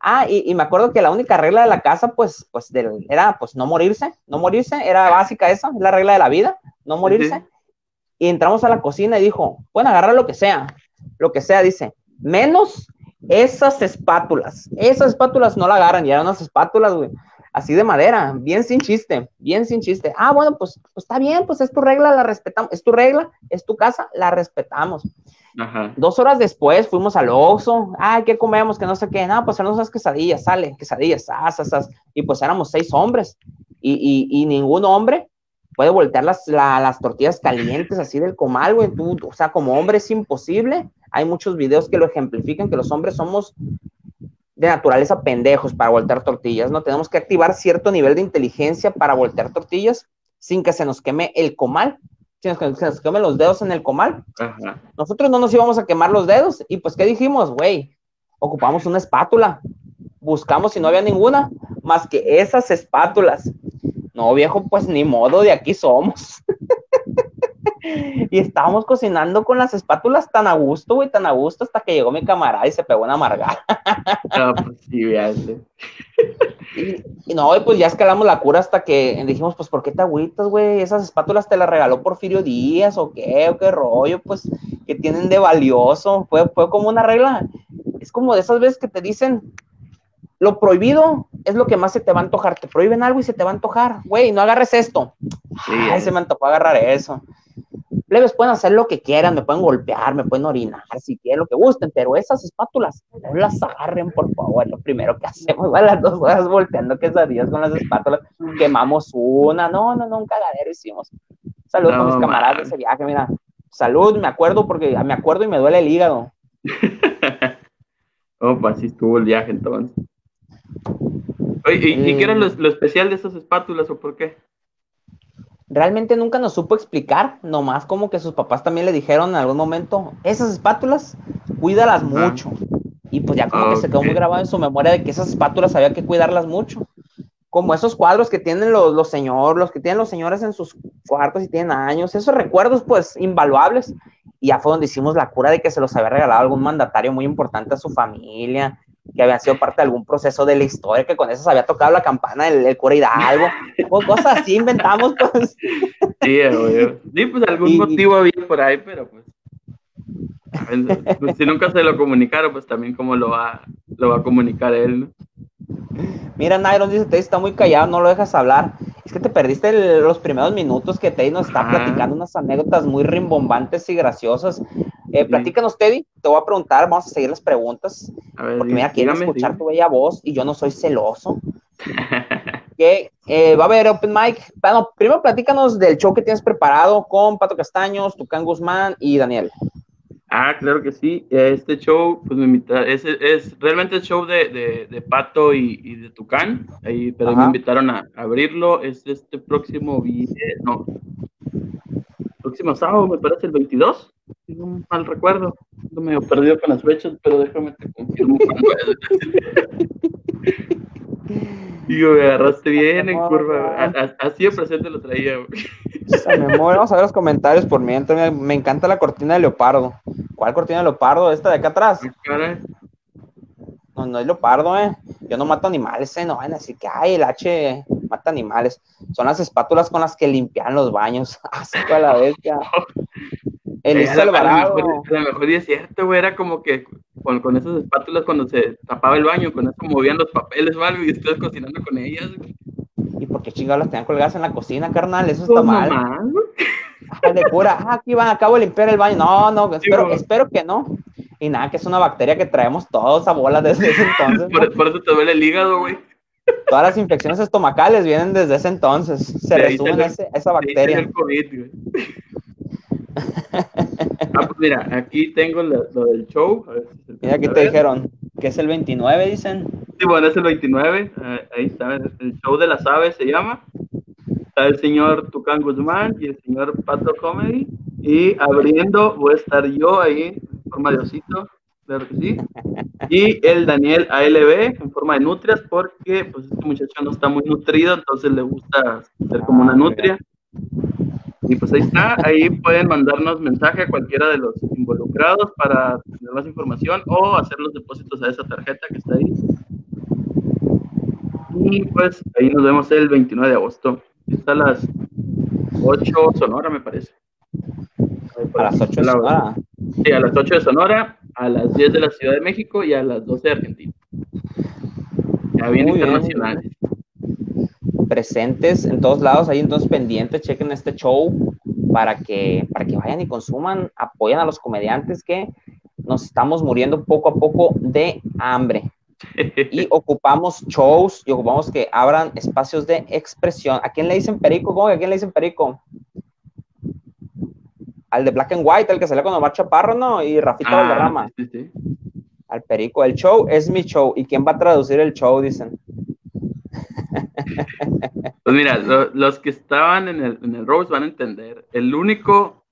Speaker 1: Ah, y, y me acuerdo que la única regla de la casa, pues, pues era pues no morirse, no morirse, era básica esa, es la regla de la vida, no morirse. Y entramos a la cocina y dijo, pueden agarrar lo que sea, lo que sea, dice, menos esas espátulas, esas espátulas no la agarran, ya eran unas espátulas, güey, así de madera, bien sin chiste, bien sin chiste. Ah, bueno, pues, pues está bien, pues es tu regla, la respetamos, es tu regla, es tu casa, la respetamos. Dos horas después fuimos al Oxxo, ay, ¿qué comemos? Que no sé qué, no, pues eran esas quesadillas, sale, quesadillas, asas, y pues éramos seis hombres, y, y, ningún hombre puede voltear las, las tortillas calientes así del comal, güey, tú, o sea, como hombre es imposible, hay muchos videos que lo ejemplifican, que los hombres somos de naturaleza pendejos para voltear tortillas, ¿no? Tenemos que activar cierto nivel de inteligencia para voltear tortillas sin que se nos queme el comal, sin que se nos queme los dedos en el comal. Nosotros no nos íbamos a quemar los dedos y pues, ¿qué dijimos? Güey, ocupamos una espátula, buscamos si no había ninguna, más que esas espátulas. No, viejo, pues ni modo, de aquí somos. y estábamos cocinando con las espátulas tan a gusto, güey, tan a gusto, hasta que llegó mi camarada y se pegó una amargada.
Speaker 2: No, pues sí,
Speaker 1: y, y, no, pues ya escalamos la cura hasta que dijimos, pues, ¿por qué te agüitas, güey? Esas espátulas te las regaló Porfirio Díaz, o qué, o qué rollo, pues, que tienen de valioso. Fue, fue como una regla. Es como de esas veces que te dicen, lo prohibido es lo que más se te va a antojar. Te prohíben algo y se te va a antojar. Güey, no agarres esto. Sí, Ay, se me antojó agarrar eso. Plebes pueden hacer lo que quieran, me pueden golpear, me pueden orinar, si quieren, lo que gusten, pero esas espátulas no las agarren, por favor. Lo primero que hacemos, a las dos horas volteando quesadillas con las espátulas, quemamos una. No, no, no, un cagadero hicimos. Saludos a mis camaradas de ese viaje, mira. Salud, me acuerdo porque me acuerdo y me duele el hígado.
Speaker 2: pues así estuvo el viaje entonces. ¿Y, qué era lo, especial de esas espátulas o por qué?
Speaker 1: Realmente nunca nos supo explicar, nomás como que sus papás también le dijeron en algún momento, esas espátulas, cuídalas mucho. Y pues ya como que se quedó muy grabado en su memoria de que esas espátulas había que cuidarlas mucho. Como esos cuadros que tienen los, los señores, los que tienen los señores en sus cuartos y tienen años, esos recuerdos pues invaluables. Y ya fue donde hicimos la cura de que se los había regalado algún mandatario muy importante a su familia, que habían sido parte de algún proceso de la historia, que con eso se había tocado la campana del, del cura Hidalgo, pues, cosas así inventamos, pues.
Speaker 2: Sí, Sí, pues algún motivo había por ahí, pero pues, pues, si nunca se lo comunicaron, pues también cómo lo va, lo va a comunicar él, ¿no?
Speaker 1: Mira, Nairon dice, Teddy está muy callado, no lo dejas hablar. Es que te perdiste los primeros minutos que Teddy nos está platicando unas anécdotas muy rimbombantes y graciosas. Eh, platícanos, Teddy, te voy a preguntar, vamos a seguir las preguntas. porque mira, quiero escuchar tu bella voz y yo no soy celoso. que eh, va a haber Open Mic. Bueno, primero platícanos del show que tienes preparado con Pato Castaños, Tucán Guzmán y Daniel.
Speaker 2: Ah, claro que sí. Este show, pues me invitaron, es, es realmente el show de, de, Pato y, de Tucán, ahí, pero me invitaron a, abrirlo. Es este próximo no, próximo sábado, me parece el 22, si no mal recuerdo. No me he perdido con las fechas, pero déjame te confirmo es. Digo, me agarraste bien en curva. Así de presente lo traía,
Speaker 1: Vamos a ver los comentarios por mientras. Me encanta la cortina de leopardo. ¿Cuál cortina de leopardo? ¿Esta de acá atrás? No, no es leopardo, eh. Yo no mato animales, eh. No van así que, ay, el H mata animales. Son las espátulas con las que limpian los baños. Así a la bestia.
Speaker 2: El eh, a, lo mejor, a lo mejor es cierto, güey. Era como que con, con, esas espátulas cuando se tapaba el baño, con eso movían los papeles o algo y estoy cocinando con ellas.
Speaker 1: ¿Y por qué chingados las tenían colgadas en la cocina, carnal? Eso está pues, mal. de cura, ah, aquí van, acabo de limpiar el baño. No, no, espero, espero que no. Y nada, que es una bacteria que traemos todos a bola desde ese entonces.
Speaker 2: por, eso te duele el hígado, güey.
Speaker 1: Todas las infecciones estomacales vienen desde ese entonces. Se resumen a esa bacteria. El COVID,
Speaker 2: ah, pues mira, aquí tengo lo, del show.
Speaker 1: mira, aquí te dijeron que es el 29, dicen.
Speaker 2: Sí, bueno, es el 29. Ah, ahí está, el show de las aves se llama. Está el señor Tucán Guzmán y el señor Pato Comedy. Y abriendo voy a estar yo ahí en forma de osito, claro que sí. Y el Daniel ALB en forma de nutrias, porque pues este muchacho no está muy nutrido, entonces le gusta ser como una ah, nutria. Y pues ahí está, ahí pueden mandarnos mensaje a cualquiera de los involucrados para tener más información o hacer los depósitos a esa tarjeta que está ahí. Y pues ahí nos vemos el 29 de agosto. Está a las 8 Sonora, me parece.
Speaker 1: A las 8 de Sonora.
Speaker 2: Sí, a las 8 de Sonora, a las 10 de la Ciudad de México y a las 12 de Argentina. Ya bien internacionales
Speaker 1: presentes en todos lados, ahí entonces pendientes, chequen este show para que, para que vayan y consuman, apoyen a los comediantes que nos estamos muriendo poco a poco de hambre. Y ocupamos shows y ocupamos que abran espacios de expresión. ¿A quién le dicen perico? ¿Cómo que a quién le dicen perico? Al de Black and White, el que sale con Omar Chaparro, ¿no? Y Rafita ah, Valderrama. Al perico. El show es mi show. ¿Y quién va a traducir el show? Dicen.
Speaker 2: Pues mira, los que estaban en el, en el Rose van a entender. El único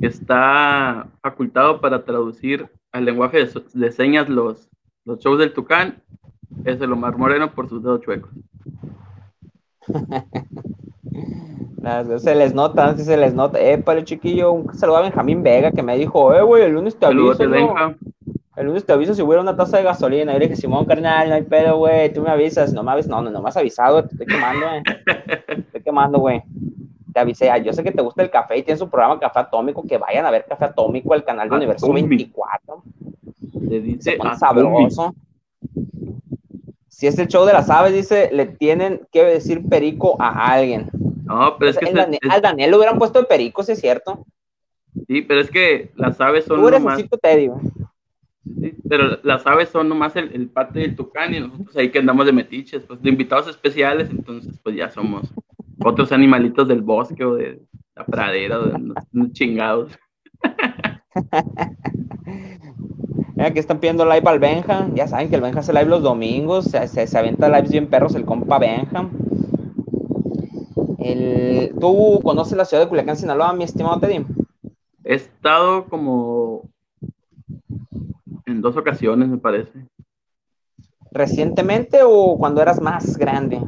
Speaker 2: que está facultado para traducir al lenguaje de, señas los, los shows del Tucán es el Omar Moreno por sus dedos chuecos.
Speaker 1: Se les nota, sí se les nota. Eh, para el chiquillo, un saludo a Benjamín Vega que me dijo, eh, güey, el lunes te aviso. El lunes te aviso si hubiera una taza de gasolina. Y le dije, Simón, carnal, no hay pedo, güey, tú me avisas. No me avisas, no, no, no me has avisado, te estoy quemando, güey. Te estoy quemando, güey. Te avisé, yo sé que te gusta el café y tienes un programa Café Atómico, que vayan a ver Café Atómico, el canal de Universo 24.
Speaker 2: Le dice
Speaker 1: sabroso. Si es el show de las aves, dice, le tienen que decir perico a alguien.
Speaker 2: No, pero es que...
Speaker 1: Al Daniel lo hubieran puesto de perico, si es cierto.
Speaker 2: Sí, pero es que las aves son
Speaker 1: Tú eres nomás... te digo.
Speaker 2: Sí, pero las aves son nomás el, el pate del tucán y nosotros ahí que andamos de metiches, pues de invitados especiales, entonces pues ya somos otros animalitos del bosque o de la pradera, de los chingados.
Speaker 1: Aquí están pidiendo live al Benja. Ya saben que el Benja hace live los domingos. Se, se, se avienta lives bien perros el compa Benja. El, ¿Tú conoces la ciudad de Culiacán, Sinaloa, mi estimado Teddy?
Speaker 2: He estado como en dos ocasiones, me parece.
Speaker 1: ¿Recientemente o cuando eras más grande?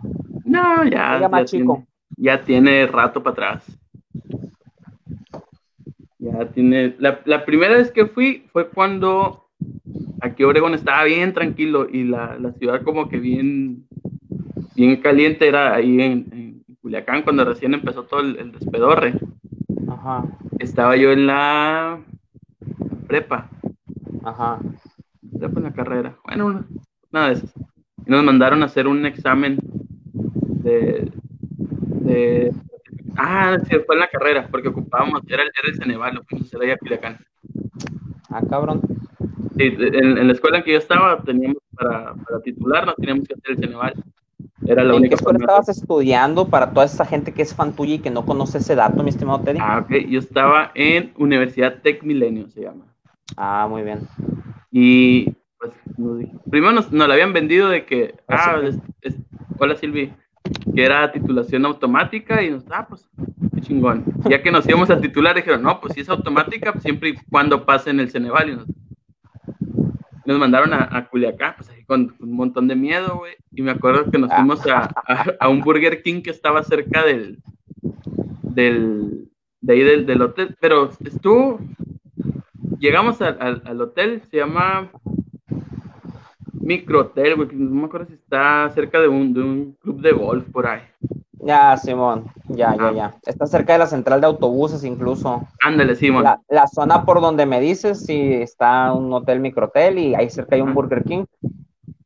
Speaker 2: No, ya. ya más chico. ya tiene rato para atrás. Ya tiene. La, la, primera vez que fui fue cuando aquí Oregón estaba bien tranquilo y la, la ciudad como que bien, bien caliente era ahí en, Culiacán cuando recién empezó todo el, despedorre. Ajá. Estaba yo en la prepa.
Speaker 1: Ajá.
Speaker 2: Prepa en la carrera. Bueno, nada de eso. Y nos mandaron a hacer un examen de, de Ah, sí, fue en la carrera, porque ocupábamos, era, era el Ceneval, lo fuimos a hacer allá a Culiacán.
Speaker 1: Ah, cabrón.
Speaker 2: Sí, en, la escuela en que yo estaba, teníamos para, para titularnos, teníamos que hacer el Ceneval. Era la
Speaker 1: ¿En
Speaker 2: única
Speaker 1: qué escuela estabas estudiando para toda esa gente que es fan tuya y que no conoce ese dato, mi estimado Teddy?
Speaker 2: Ah, ok. Yo estaba en Universidad Tech Milenio, se llama.
Speaker 1: Ah, muy bien.
Speaker 2: Y pues primero nos, nos la habían vendido de que, ah, hola Silvi, que era titulación automática y nos, ah, pues, qué chingón. Ya que nos íbamos a titular, dijeron, no, pues si es automática, pues, siempre y cuando pasen el Ceneval. Y nos, nos mandaron a, a Culiacán, pues ahí con, un montón de miedo, güey. Y me acuerdo que nos fuimos a, a, un Burger King que estaba cerca del, del, de ahí del, del hotel, pero estuvo, llegamos al, al hotel, se llama microhotel, güey, no me acuerdo si está cerca de un, de un club de golf por ahí.
Speaker 1: Ya, Simón, ya, ya, ah. ya. Está cerca de la central de autobuses incluso.
Speaker 2: Ándale, Simón.
Speaker 1: La, zona por donde me dices, sí, está un hotel microhotel y ahí cerca hay un Burger King.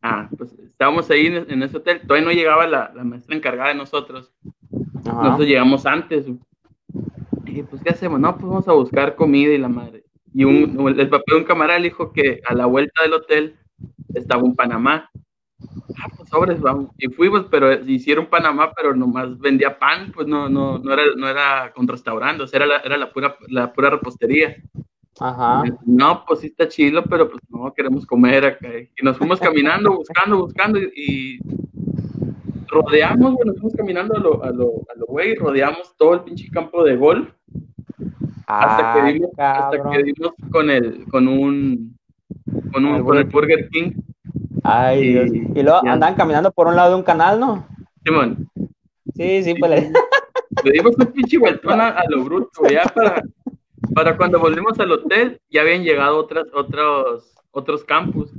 Speaker 2: Ah, pues estábamos ahí en, ese hotel. Todavía no llegaba la, la maestra encargada de nosotros. Nosotros llegamos antes. Y pues, ¿qué hacemos? No, pues vamos a buscar comida y la madre. Y un, el papá de un camarada dijo que a la vuelta del hotel estaba un Panamá. Ah, pues sobres, vamos. Y fuimos, pero hicieron Panamá, pero nomás vendía pan, pues no, no, no era, no era con restaurante, o sea, era la, era la pura, la pura repostería.
Speaker 1: Ajá.
Speaker 2: No, pues sí está chido, pero pues no queremos comer acá. Y nos fuimos caminando, buscando, buscando, y, rodeamos, nos fuimos caminando a lo, a lo, a lo güey, rodeamos todo el pinche campo de golf. Hasta, que dimos, hasta que dimos con el, con un con, un, con el Burger King.
Speaker 1: Ay, y, Dios. y luego andaban caminando por un lado de un canal, ¿no?
Speaker 2: Simón.
Speaker 1: Sí, sí, pues le...
Speaker 2: le dimos un pinche vueltón a, lo bruto, ya para, para cuando volvimos al hotel, ya habían llegado otras, otros, otros campus.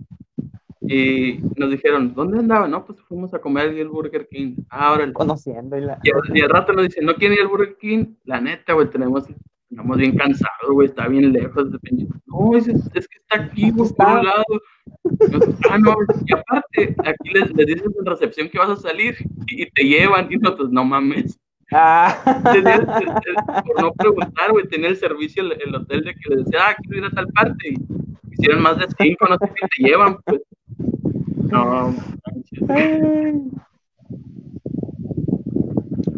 Speaker 2: Y nos dijeron, ¿dónde andaban? No, pues fuimos a comer el Burger King. Ah, ahora.
Speaker 1: Conociendo. Y, la...
Speaker 2: y, al rato nos dicen, ¿no quieren ir al Burger King? La neta, güey, tenemos Estamos bien cansados, güey, está bien lejos. De... No, es, es, que está aquí, güey, por un lado. ah, no, y aparte, aquí les, les dices en recepción que vas a salir y, te llevan y nosotros, no mames. Ah. por no preguntar, güey, tener el servicio el, el, hotel de que les decía, ah, quiero ir a tal parte. Y hicieron más de cinco, no sé qué te llevan, pues. No,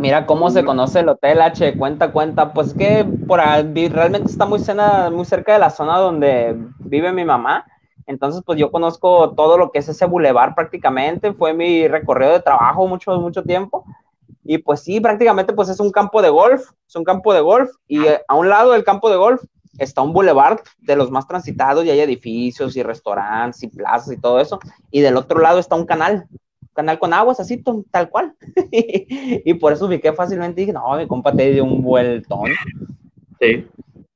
Speaker 1: Mira cómo se conoce el Hotel H, cuenta, cuenta, pues que por ahí realmente está muy, muy cerca de la zona donde vive mi mamá, entonces pues yo conozco todo lo que es ese bulevar prácticamente, fue mi recorrido de trabajo mucho, mucho tiempo, y pues sí, prácticamente pues es un campo de golf, es un campo de golf, y eh, a un lado del campo de golf está un bulevar de los más transitados y hay edificios y restaurantes y plazas y todo eso, y del otro lado está un canal, canal con aguas, así, tal cual. y por eso ubiqué fácilmente y dije, no, mi compa te dio un vueltón.
Speaker 2: Sí.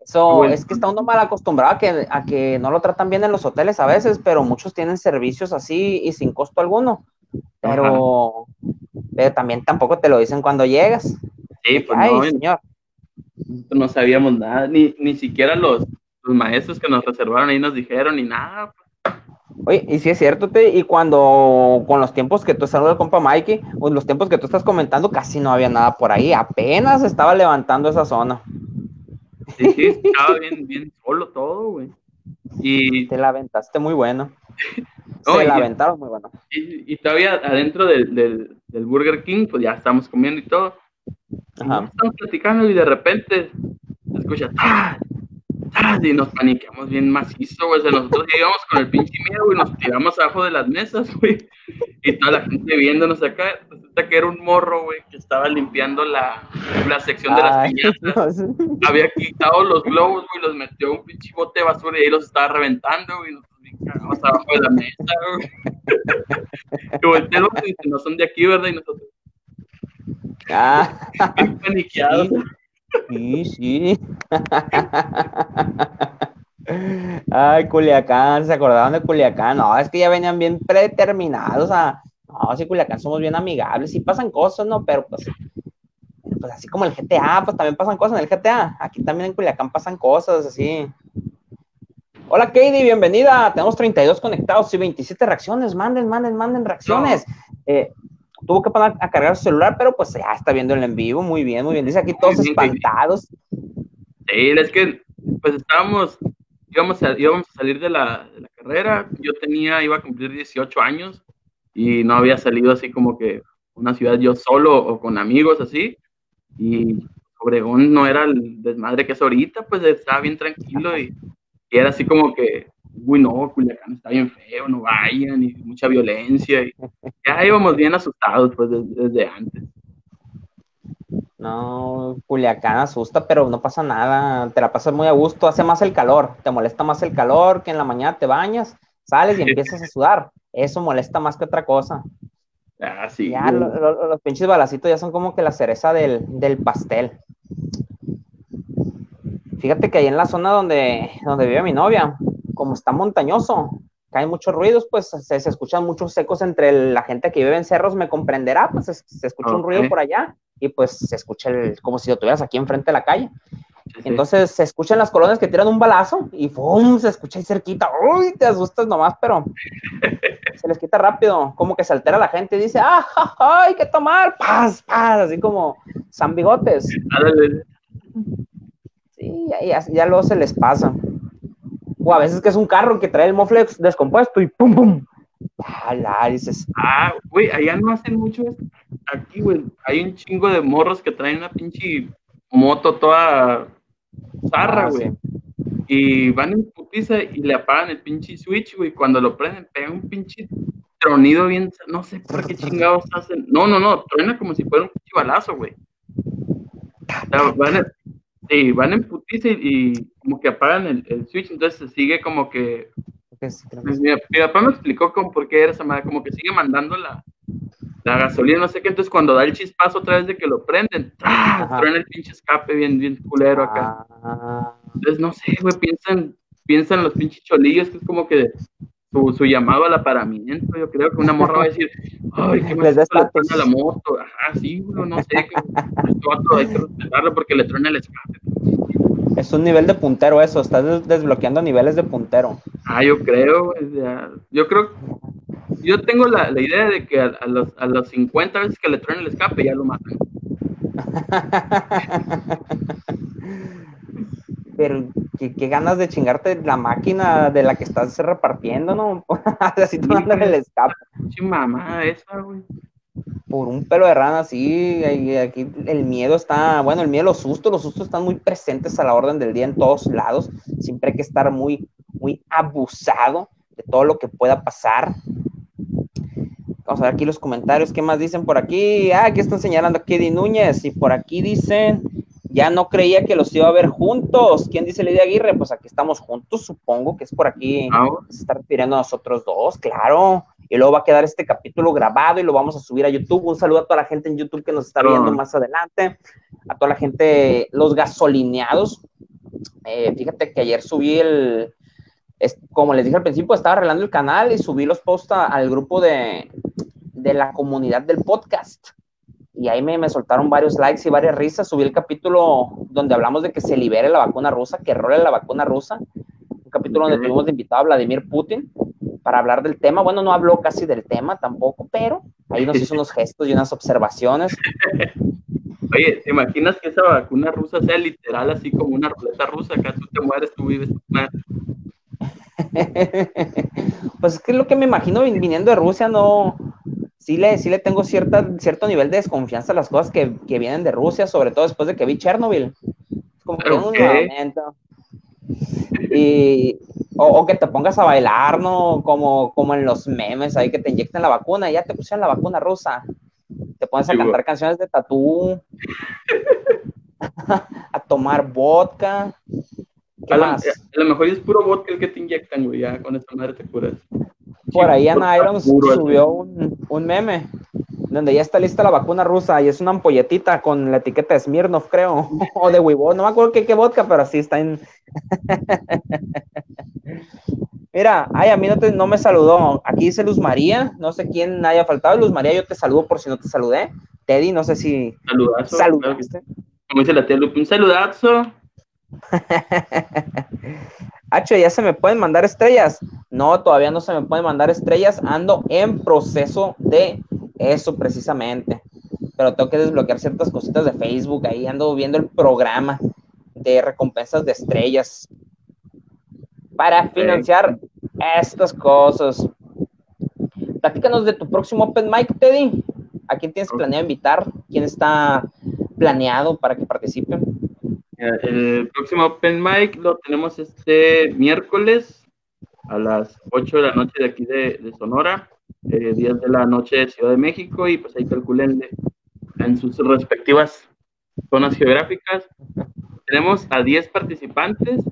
Speaker 1: Eso es que está uno mal acostumbrado a que, a que no lo tratan bien en los hoteles a veces, pero muchos tienen servicios así y sin costo alguno. Pero, pero también tampoco te lo dicen cuando llegas.
Speaker 2: Sí, pues no, señor. No sabíamos nada, ni, ni siquiera los, los maestros que nos reservaron ahí nos dijeron ni nada.
Speaker 1: Oye, y si es cierto, te, y cuando con los tiempos que tú saludas al compa Mikey, o los tiempos que tú estás comentando, casi no había nada por ahí, apenas estaba levantando esa zona.
Speaker 2: Sí, sí, estaba bien, bien solo todo, güey. Y...
Speaker 1: Te la aventaste muy bueno. Se la aventaron muy bueno.
Speaker 2: Y, todavía adentro del, del, del, Burger King, pues ya estamos comiendo y todo. Ajá. estamos platicando y de repente se y nos paniqueamos bien macizo, güey. nosotros llegamos con el pinche miedo, y nos tiramos abajo de las mesas, güey. Y toda la gente viéndonos acá. Resulta que era un morro, güey, que estaba limpiando la, la sección de las piñatas. Había quitado los globos, güey, los metió un pinche bote de basura y ahí los estaba reventando, güey. Nosotros cagamos abajo de la mesa, güey. y volteamos y no son de aquí, ¿verdad? Y nosotros. Ah. Bien paniqueados.
Speaker 1: Sí, sí. Ay, Culiacán, se acordaban de Culiacán. No, es que ya venían bien predeterminados a. No, sí, Culiacán somos bien amigables. Sí pasan cosas, ¿no? Pero pues, pues así como el GTA, pues también pasan cosas en el GTA. Aquí también en Culiacán pasan cosas así. Hola, Katie, bienvenida. Tenemos 32 conectados y 27 reacciones. Manden, manden, manden reacciones. Eh, tuvo que poner a cargar su celular, pero pues ya está viendo el en vivo, muy bien, muy bien. Dice aquí todos espantados.
Speaker 2: Sí, es que pues estábamos, íbamos a, íbamos a salir de la, de la, carrera, yo tenía, iba a cumplir 18 años y no había salido así como que una ciudad yo solo o con amigos así, y Obregón no era el desmadre que es ahorita, pues estaba bien tranquilo y, y era así como que uy, no, Culiacán está bien feo, no vayan, y mucha violencia. Y ya íbamos bien asustados, pues, desde, antes.
Speaker 1: No, Culiacán asusta, pero no pasa nada, te la pasas muy a gusto, hace más el calor, te molesta más el calor que en la mañana te bañas, sales y empiezas a sudar, eso molesta más que otra cosa.
Speaker 2: Ah, sí.
Speaker 1: Ya los pinches balacitos ya son como que la cereza del, del pastel. Fíjate que ahí en la zona donde, donde vive mi novia, como está montañoso, caen muchos ruidos, pues se, escuchan muchos ecos entre la gente que vive en cerros, me comprenderá, pues se, escucha un ruido por allá y pues se escucha el, como si lo tuvieras aquí enfrente de la calle. Entonces se escuchan las colonias que tiran un balazo y ¡pum! se escucha ahí cerquita. ¡Uy! Te asustas nomás, pero se les quita rápido. Como que se altera la gente y dice ¡ah! ¡Hay que tomar! ¡Paz! ¡Paz! Así como San Bigotes. Sí, ya, ya luego se les pasa o a veces que es un carro que trae el mofle descompuesto y pum, pum. Ah, dices.
Speaker 2: Ah, güey, allá no hacen mucho esto. Aquí, güey, hay un chingo de morros que traen una pinche moto toda zarra, ah, güey. Y van en putiza y le apagan el pinche switch, güey. Cuando lo prenden, pega un pinche tronido bien. No sé por qué chingados hacen. No, no, no, truena como si fuera un pinche balazo, güey. van, Sí, van en putiza y, como que apagan el, switch, entonces se sigue como que... Pues, mi, papá me explicó como por qué era esa madre, como que sigue mandando la, la gasolina, no sé qué, entonces cuando da el chispazo otra vez de que lo prenden, truena el pinche escape bien, bien culero acá. Ah. Entonces, no sé, güey, piensan, piensan los pinches cholillos, que es como que su, su, llamado al aparamiento, yo creo que una morra va a decir, ay, qué más le truena la moto, ajá, sí, no sé, que, hay que respetarlo porque le truena el escape.
Speaker 1: Es un nivel de puntero eso, estás desbloqueando niveles de puntero.
Speaker 2: Ah, yo creo, yo creo, yo tengo la, la idea de que a, los, a los 50 veces que le truena el escape ya lo matan.
Speaker 1: pero qué, ganas de chingarte la máquina de la que estás repartiendo, ¿no? Así mandan el escape.
Speaker 2: mamá, esa, güey.
Speaker 1: Por un pelo de rana, sí, aquí el miedo está, bueno, el miedo, los sustos, los sustos están muy presentes a la orden del día en todos lados. Siempre hay que estar muy, muy abusado de todo lo que pueda pasar. Vamos a ver aquí los comentarios, ¿qué más dicen por aquí? Ah, aquí están señalando a Kedi Núñez y por aquí dicen, ya no creía que los iba a ver juntos. ¿Quién dice Lidia Aguirre? Pues aquí estamos juntos, supongo que es por aquí. Ah, se está refiriendo a nosotros dos, claro. Y luego va a quedar este capítulo grabado y lo vamos a subir a YouTube. Un saludo a toda la gente en YouTube que nos está viendo más adelante, a toda la gente, los gasolineados. Eh, fíjate que ayer subí el, como les dije al principio, estaba arreglando el canal y subí los posts al grupo de, de la comunidad del podcast y ahí me, me, soltaron varios likes y varias risas. Subí el capítulo donde hablamos de que se libere la vacuna rusa, que role la vacuna rusa. Un capítulo donde tuvimos de invitado a Vladimir Putin para hablar del tema. Bueno, no habló casi del tema tampoco, pero ahí nos hizo unos gestos y unas observaciones.
Speaker 2: Oye, ¿te imaginas que esa vacuna rusa sea literal así como una ruleta rusa? Acá tú te mueres, tú vives.
Speaker 1: pues es que lo que me imagino viniendo de Rusia no, sí le, sí le tengo cierta, cierto nivel de desconfianza a las cosas que, vienen de Rusia, sobre todo después de que vi Chernobyl. Como que un momento. Y, o, que te pongas a bailar, ¿no? Como, como en los memes ahí que te inyectan la vacuna ya te pusieron la vacuna rusa. Te pones a cantar canciones de tatú, a tomar vodka.
Speaker 2: A, a, lo mejor es puro vodka el que te inyectan, güey, ya con esta madre te curas.
Speaker 1: Por ahí Ana Irons subió un, meme donde ya está lista la vacuna rusa y es una ampolletita con la etiqueta de Smirnoff, creo, o de Weibo, no me acuerdo qué, qué vodka, pero sí está en... Mira, ay, a mí no, te, no me saludó. Aquí dice Luz María, no sé quién haya faltado. Luz María, yo te saludo por si no te saludé. Teddy, no sé si...
Speaker 2: Saludazo. Saludaste. Como dice la tía un saludazo.
Speaker 1: H, ¿ya se me pueden mandar estrellas? No, todavía no se me pueden mandar estrellas. Ando en proceso de eso precisamente. Pero tengo que desbloquear ciertas cositas de Facebook. Ahí ando viendo el programa de recompensas de estrellas para financiar estas cosas. Platícanos de tu próximo Open Mic, Teddy. ¿A quién tienes planeado invitar? ¿Quién está planeado para que participen?
Speaker 2: El próximo Open Mic lo tenemos este miércoles a las 8 de la noche de aquí de, Sonora, eh, 10 de la noche de Ciudad de México, y pues ahí calculen en sus respectivas zonas geográficas. Tenemos a 10 participantes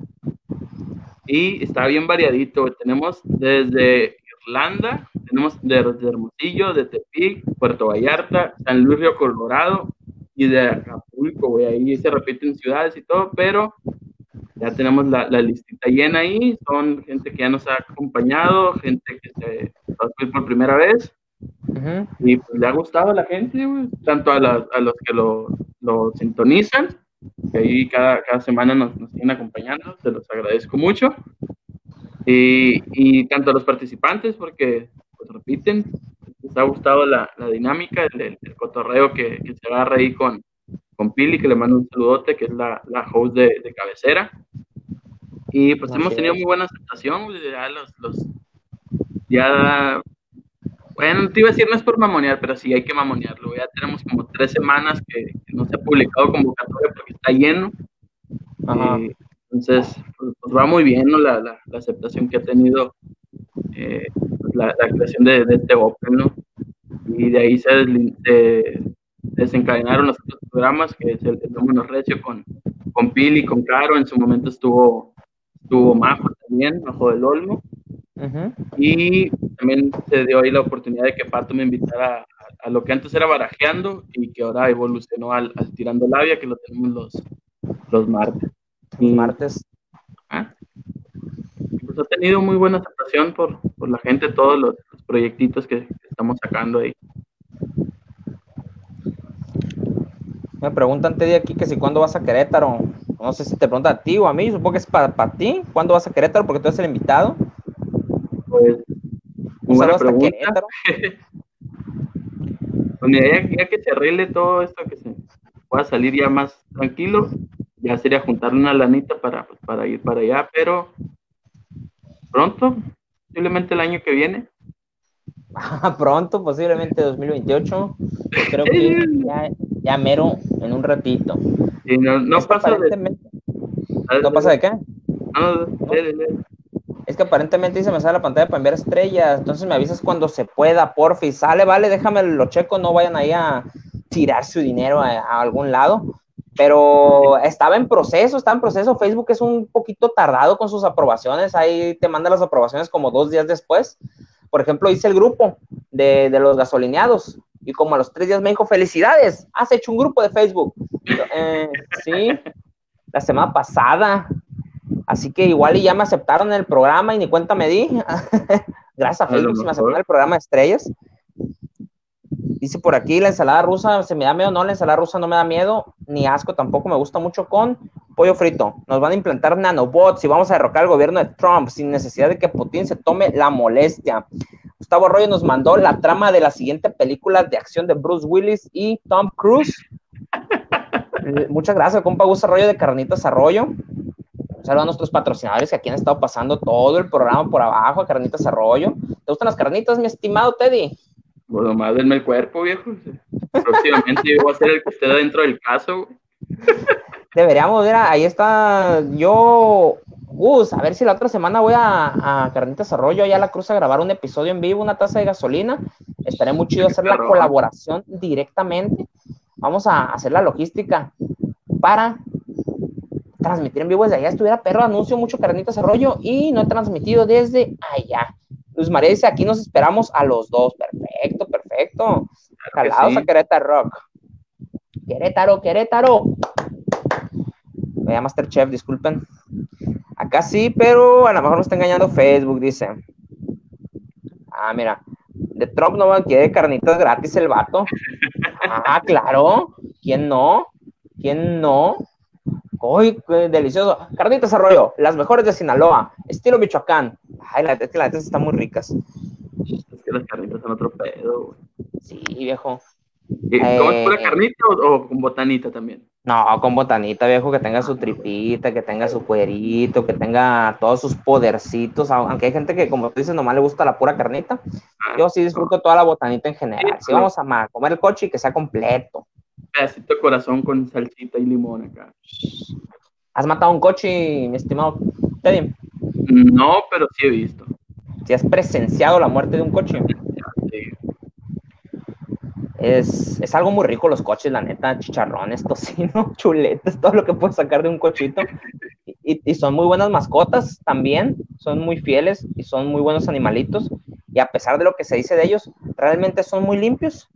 Speaker 2: y está bien variadito. Tenemos desde Irlanda, tenemos desde Hermosillo, de Tepic, Puerto Vallarta, San Luis Río Colorado, y de Acapulco, güey, ahí se repiten ciudades y todo, pero ya tenemos la, la, listita llena ahí, son gente que ya nos ha acompañado, gente que se va a por primera vez, y pues le ha gustado a la gente, güey, tanto a, a, los que lo, lo, sintonizan, que ahí cada, cada semana nos, nos siguen acompañando, se los agradezco mucho, y, y tanto a los participantes, porque pues repiten, les ha gustado la, la dinámica, el, el, cotorreo que, que, se agarra ahí con, con Pili, que le mando un saludote, que es la, la host de, de, cabecera. Y pues hemos tenido muy buena aceptación, ya los, los, ya, bueno, te iba a decir no es por mamonear, pero sí hay que mamonearlo, ya tenemos como tres semanas que, no se ha publicado convocatoria porque está lleno. entonces, pues, pues, va muy bien ¿no? la, la, la, aceptación que ha tenido eh, la, creación de, este Open, ¿no? Y de ahí se, desencadenaron los otros programas, que es el, el Recio con, con Pili, con Caro, en su momento estuvo, estuvo Majo también, Majo del Olmo. Y también se dio ahí la oportunidad de que Pato me invitara a, lo que antes era barajeando y que ahora evolucionó al, tirando labia, que lo tenemos los, los martes.
Speaker 1: Los martes.
Speaker 2: ¿Ah? ha tenido muy buena aceptación por, por la gente, todos los, proyectitos que, estamos sacando ahí.
Speaker 1: Me preguntan de aquí que si cuándo vas a Querétaro. No sé si te pregunta a ti o a mí, supongo que es para, para ti. ¿Cuándo vas a Querétaro? Porque tú eres el invitado.
Speaker 2: Pues, Un buena pregunta. pues ya, que se arregle todo esto, que se pueda salir ya más tranquilo, ya sería juntarle una lanita para, pues, para ir para allá, pero pronto, posiblemente el año que viene.
Speaker 1: pronto, posiblemente 2028. creo que ya, mero en un ratito.
Speaker 2: no, pasa de...
Speaker 1: ¿No pasa de qué? Es que aparentemente dice me sale la pantalla para enviar estrellas, entonces me avisas cuando se pueda, porfi. Sale, vale, déjame lo checo, no vayan ahí a tirar su dinero a algún lado pero estaba en proceso, está en proceso. Facebook es un poquito tardado con sus aprobaciones, ahí te manda las aprobaciones como dos días después, Por ejemplo, hice el grupo de, de los gasolineados y como a los tres días me dijo, felicidades, has hecho un grupo de Facebook. Eh, sí, la semana pasada. Así que igual y ya me aceptaron en el programa y ni cuenta me di. Gracias a Facebook se me aceptó en el programa de estrellas. Dice por aquí, la ensalada rusa, ¿se me da miedo? No, la ensalada rusa no me da miedo, ni asco, tampoco me gusta mucho con pollo frito. Nos van a implantar nanobots y vamos a derrocar al gobierno de Trump sin necesidad de que Putin se tome la molestia. Gustavo Arroyo nos mandó la trama de la siguiente película de acción de Bruce Willis y Tom Cruise. Muchas gracias, compa Gustavo Arroyo de Carnitas Arroyo. Saludos a nuestros patrocinadores que aquí han estado pasando todo el programa por abajo, a Carnitas Arroyo. ¿Te gustan las carnitas, mi estimado Teddy?
Speaker 2: Bueno, más denme el cuerpo, viejo. Próximamente yo voy a ser el que esté dentro del caso.
Speaker 1: Deberíamos, mira, ahí está. Yo, Gus, a ver si la otra semana voy a, a Carnitas Arroyo, allá a la Cruz, a grabar un episodio en vivo, una taza de gasolina. Estaré muy chido hacer la colaboración directamente. Vamos a hacer la logística para transmitir en vivo desde allá. Estuviera perro, anuncio mucho Carnitas Arroyo y no he transmitido desde allá. Luis María dice, aquí nos esperamos a los dos. Perfecto, perfecto. Calados a Querétaro Rock. Querétaro, Querétaro. Vaya Masterchef, disculpen. Acá sí, pero a lo mejor nos está engañando Facebook, dice. Ah, mira. De Trump no quiere carnitas gratis el vato. Ah, claro. ¿Quién no? ¿Quién no? ¡Uy, qué delicioso! Carnitas Arroyo, las mejores de Sinaloa, estilo Michoacán. Ay, la, es que las están muy ricas.
Speaker 2: Es que las carnitas son otro pedo, güey.
Speaker 1: Sí, viejo.
Speaker 2: ¿Cómo es pura carnita o, con botanita también?
Speaker 1: No, con botanita, viejo, que tenga su tripita, que tenga su cuerito, que tenga todos sus podercitos. Aunque hay gente que, como tú dices, nomás le gusta la pura carnita. Ah, yo sí disfruto toda la botanita en general. Si vamos a comer el coche y que sea completo
Speaker 2: pedacito de corazón con salsita y limón acá.
Speaker 1: ¿Has matado un coche, mi estimado Teddy?
Speaker 2: No, pero sí he visto.
Speaker 1: ¿Si has presenciado la muerte de un coche? Sí. Es, es, algo muy rico los coches, la neta, chicharrones, tocino, chuletes, todo lo que puedes sacar de un cochito. Y, y, son muy buenas mascotas también, son muy fieles y son muy buenos animalitos. Y a pesar de lo que se dice de ellos, realmente son muy limpios.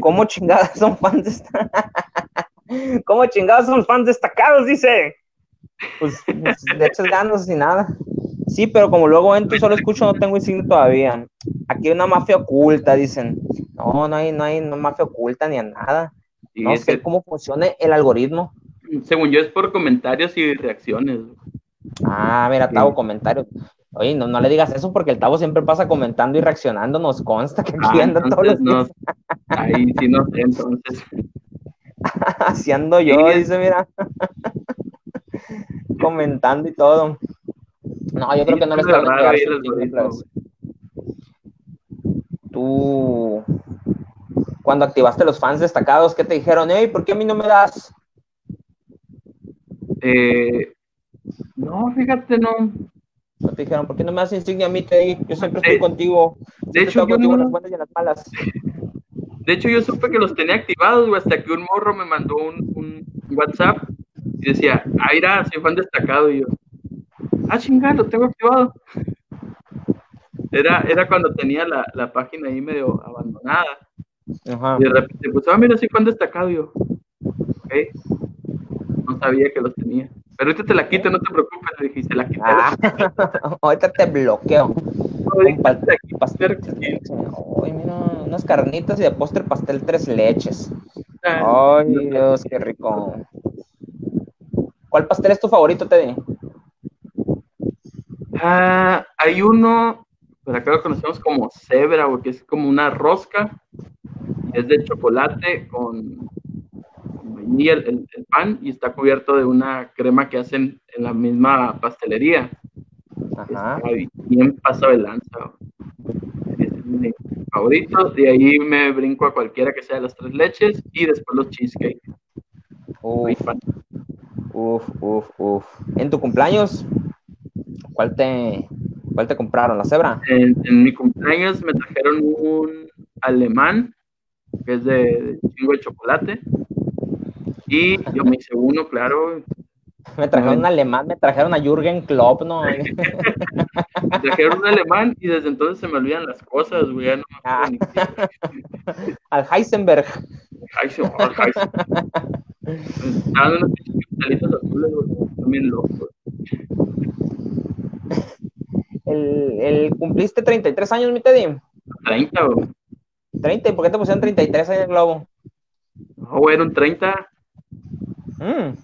Speaker 1: ¿Cómo chingadas son fans esta... ¿Cómo chingadas son fans destacados? Dice. Pues, pues de hecho ganas y nada. Sí, pero como luego entro y solo escucho, no tengo insignia todavía. Aquí hay una mafia oculta, dicen. No, no hay, no hay mafia oculta ni a nada. no sé cómo funciona el algoritmo.
Speaker 2: Según yo es por comentarios y reacciones.
Speaker 1: Ah, mira, Tavo, comentarios. Oye, no, no le digas eso porque el Tavo siempre pasa comentando y reaccionando, nos consta que aquí ah, anda todos los días.
Speaker 2: ahí sí no sé, entonces.
Speaker 1: Así ando yo, dice, mira. comentando y todo. No, yo creo que no le está dando Tú, cuando activaste los fans destacados, ¿qué te dijeron? Hey, ¿por qué a mí no me das?
Speaker 2: Eh, no, fíjate, no.
Speaker 1: No te dijeron, ¿por qué no me das insignia a mí, Teddy? Yo siempre estoy contigo.
Speaker 2: De hecho, yo contigo las buenas y las malas. De hecho, yo supe que los tenía activados, hasta que un morro me mandó un, un WhatsApp y decía, Aira, soy fan destacado. Y yo, ah, chingada, lo tengo activado. Era, era cuando tenía la, la página ahí medio abandonada. Ajá. Y de repente, pues, ah, mira, soy fan destacado. Y yo, ok. No sabía que los tenía. Pero ahorita te la quito, no te preocupes, le dijiste, la quité. Ah,
Speaker 1: ahorita te bloqueo. Ahorita pastel. Ay, mira, unas carnitas y de postre pastel tres leches. Ah, Ay, Dios, qué rico. ¿Cuál pastel es tu favorito, Teddy?
Speaker 2: Ah, hay uno, pues acá lo conocemos como cebra, porque es como una rosca. Es de chocolate con el, pan y está cubierto de una crema que hacen en la misma pastelería. Ajá. bien pasado de lanza. Es mi favorito. De ahí me brinco a cualquiera que sea de las tres leches y después los cheesecake.
Speaker 1: Uf, uf, uf, uf. ¿En tu cumpleaños? ¿Cuál te, cuál te compraron? ¿La cebra?
Speaker 2: En, mi cumpleaños me trajeron un alemán que es de, de chingo de chocolate y yo me hice uno, claro.
Speaker 1: Me trajeron un alemán, me trajeron a Jürgen Klopp, ¿no?
Speaker 2: trajeron un alemán y desde entonces se me olvidan las cosas, güey. No me
Speaker 1: Ah. Al Heisenberg.
Speaker 2: Heisenberg, Heisenberg. Estaban unos pinches cristalitos azules, güey. También locos.
Speaker 1: El, el- ¿Cumpliste 33 años, mi Teddy?
Speaker 2: 30, güey.
Speaker 1: 30, ¿y por qué te pusieron 33 ahí en el globo?
Speaker 2: No, güey, era un 30.
Speaker 1: Mm,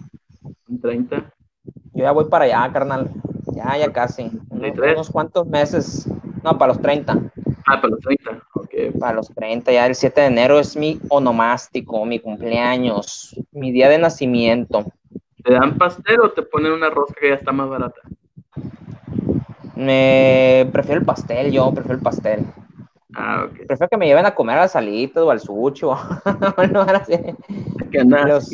Speaker 2: Un 30.
Speaker 1: yo ya voy para allá, carnal. Ya, ya casi. Unos,
Speaker 2: 33.
Speaker 1: unos cuantos meses. No, para los 30.
Speaker 2: Ah, para los 30. Ok.
Speaker 1: Para los 30, ya el 7 de enero es mi onomástico, mi cumpleaños, mi día de nacimiento.
Speaker 2: ¿Te dan pastel o te ponen una rosca que ya está más barata?
Speaker 1: Me prefiero el pastel, yo prefiero el pastel.
Speaker 2: Ah, ok.
Speaker 1: Prefiero que me lleven a comer a las salitas o al sushi o algo así.
Speaker 2: ¿Qué andas
Speaker 1: Los-?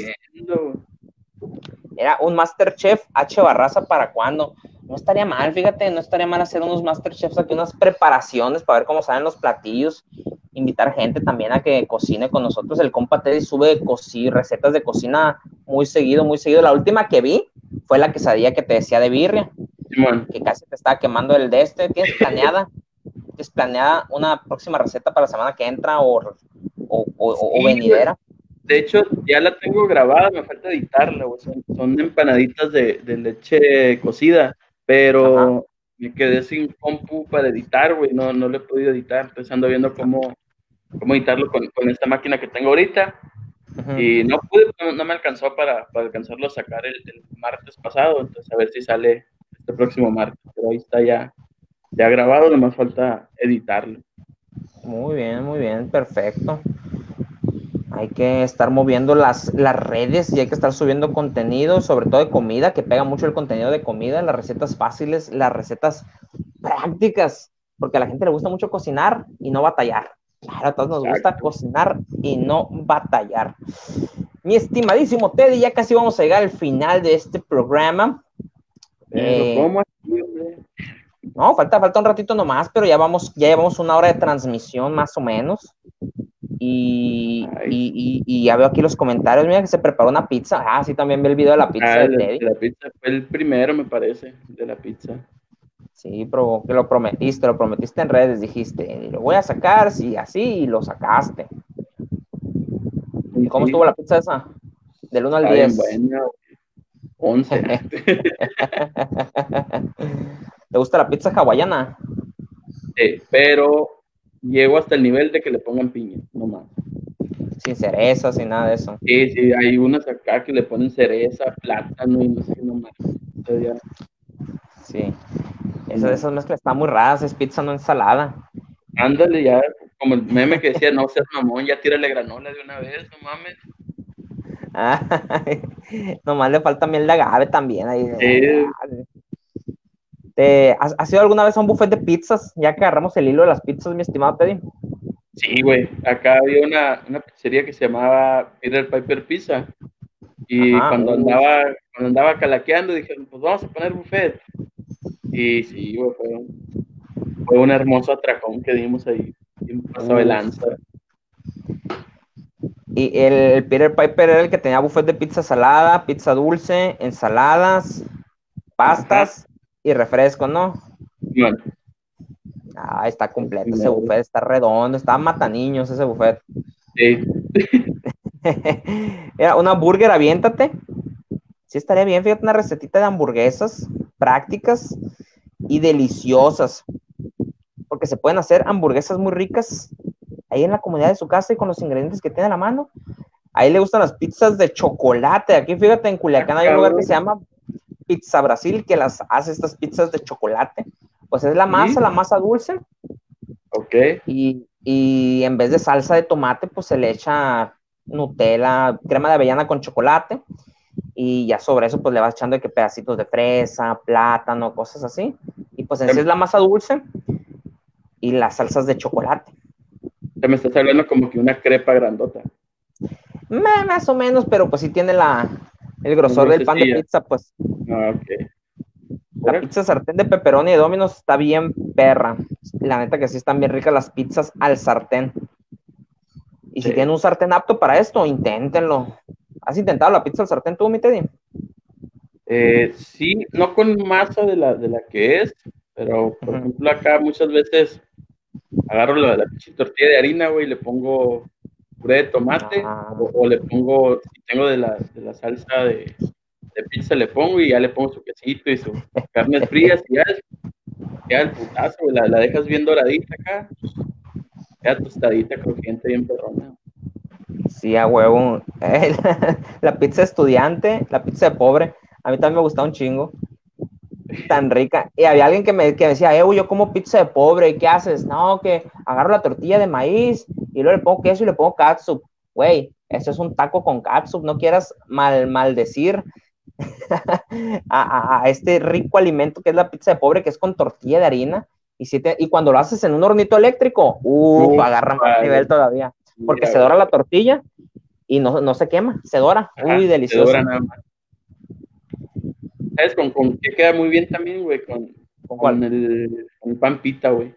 Speaker 1: Era un Masterchef H Barraza para cuándo. No estaría mal, fíjate, no estaría mal hacer unos Masterchefs aquí, unas preparaciones para ver cómo salen los platillos. Invitar gente también a que cocine con nosotros. El compa Teddy sube recetas de cocina muy seguido, muy seguido. La última que vi fue la quesadilla que te decía de birria, que casi te estaba quemando el de este. ¿Tienes planeada? ¿Tienes planeada una próxima receta para la semana que entra o, o, o- o venidera?
Speaker 2: De hecho, ya la tengo grabada, me falta editarla, güey. Son, son empanaditas de, de leche cocida, pero
Speaker 1: Ajá.
Speaker 2: me quedé sin compu para editar, güey. No, no lo he podido editar. Entonces ando viendo cómo, cómo editarlo con, con esta máquina que tengo ahorita. Y no pude, no, no me alcanzó para, para alcanzarlo a sacar el, el martes pasado. Entonces, a ver si sale este próximo martes. Pero ahí está ya, ya grabado, nomás falta editarlo.
Speaker 1: Muy bien, muy bien, perfecto. Hay que estar moviendo las, las redes y hay que estar subiendo contenido, sobre todo de comida, que pega mucho el contenido de comida, las recetas fáciles, las recetas prácticas, porque a la gente le gusta mucho cocinar y no batallar. Claro, a todos nos gusta cocinar y no batallar. Mi estimadísimo Teddy, ya casi vamos a llegar al final de este programa.
Speaker 2: Pero,
Speaker 1: Eh,
Speaker 2: ¿cómo así, hombre?
Speaker 1: No, falta, falta un ratito nomás, pero ya vamos, ya llevamos una hora de transmisión más o menos. Y, y, y- y ya veo aquí los comentarios, mira que se preparó una pizza. Ah, sí, también vi el video de la pizza
Speaker 2: Ah,
Speaker 1: de Teddy.
Speaker 2: de la pizza fue el primero, me parece, de la pizza.
Speaker 1: Sí, pero que lo prometiste, lo prometiste en redes, dijiste, y lo voy a sacar, sí, así, y lo sacaste. ¿Y cómo
Speaker 2: Sí,
Speaker 1: estuvo la pizza esa? Del 1 al
Speaker 2: está bien
Speaker 1: 10.
Speaker 2: buena, güey. 11.
Speaker 1: ¿Te gusta la pizza hawaiana?
Speaker 2: Sí, pero llego hasta el nivel de que le pongan piña, no más.
Speaker 1: Sin cereza, sin nada de eso.
Speaker 2: Sí, sí, hay unas acá que le ponen cereza, plátano y no sé, no más. Entonces ya,
Speaker 1: Sí. Esa, esas mezclas están muy raras, es pizza, no ensalada.
Speaker 2: ándale ya, como el meme que decía, no seas mamón, ya tírale granola de una vez, no mames.
Speaker 1: Ay, nomás le falta miel de agave también. Ahí.
Speaker 2: Sí.
Speaker 1: ¿Te, has, has ido alguna vez a un buffet de pizzas? Ya que agarramos el hilo de las pizzas, mi estimado Teddy.
Speaker 2: Sí, güey, acá había una, una pizzería que se llamaba Peter Piper Pizza. Y
Speaker 1: Ajá,
Speaker 2: cuando andaba, cuando andaba calaqueando, dijeron, pues vamos a poner buffet. Y sí, güey, fue un, fue un hermoso atracón que dimos ahí. Y pasó de lanza.
Speaker 1: Y el, el Peter Piper era el que tenía buffet de pizza salada, pizza dulce, ensaladas, pastas y refresco, ¿no?
Speaker 2: Bueno,
Speaker 1: Ah, está completo ese buffet, está redondo, está mata niños ese buffet.
Speaker 2: sí,
Speaker 1: Era una burger, aviéntate. Sí, estaría bien, fíjate, una recetita de hamburguesas prácticas y deliciosas. Porque se pueden hacer hamburguesas muy ricas ahí en la comunidad de su casa y con los ingredientes que tiene a la mano. Ahí le gustan las pizzas de chocolate. Aquí, fíjate, en Culiacán hay un lugar que se llama Pizza Brasil que las hace estas pizzas de chocolate. Pues es la masa, la masa dulce
Speaker 2: ok.
Speaker 1: y, y en vez de salsa de tomate, pues se le echa Nutella, crema de avellana con chocolate y ya sobre eso pues le vas echando que pedacitos de fresa, plátano, cosas así. Y pues en sí es la masa dulce y las salsas de chocolate.
Speaker 2: Ya me estás hablando como que una crepa grandota.
Speaker 1: Más o menos, pero pues sí tiene la, el grosor del pan de pizza, pues
Speaker 2: Ah, ok.
Speaker 1: la pizza sartén de pepperoni de Domino's está bien perra. La neta que sí están bien ricas las pizzas al sartén. Y si tienen un sartén apto para esto, inténtenlo. ¿Has intentado la pizza al sartén tú, mi Teddy?
Speaker 2: Eh, sí, no con masa de la, de la que es, Pero, por ejemplo, acá muchas veces agarro la, la tortilla de harina, güey, y le pongo puré de tomate ah. o, le pongo, si tengo de la, de la salsa de, de, pizza, le pongo y ya le pongo su quesito y sus carnes frías y ya, ya el putazo, la, la dejas bien doradita acá, ya tostadita, crujiente, bien perrona.
Speaker 1: Sí, a huevo. la pizza estudiante, la pizza de pobre, a mí también me gustaba un chingo. Tan rica. Y había alguien que me, que decía, eh, yo como pizza de pobre, ¿y qué haces? No, que agarro la tortilla de maíz y luego le pongo queso y le pongo catsup. Güey, eso es un taco con catsup, no quieras mal, maldecir a, a, este rico alimento que es la pizza de pobre, que es con tortilla de harina. Y, si y cuando lo haces en un hornito eléctrico, uff, agarra más nivel todavía. Porque se dora la tortilla y no, no se quema, se dora. Uy, delicioso. Se dora nada más.
Speaker 2: ¿Sabes con, con qué queda muy bien también, güey? Con, con, el, con pan pita, güey.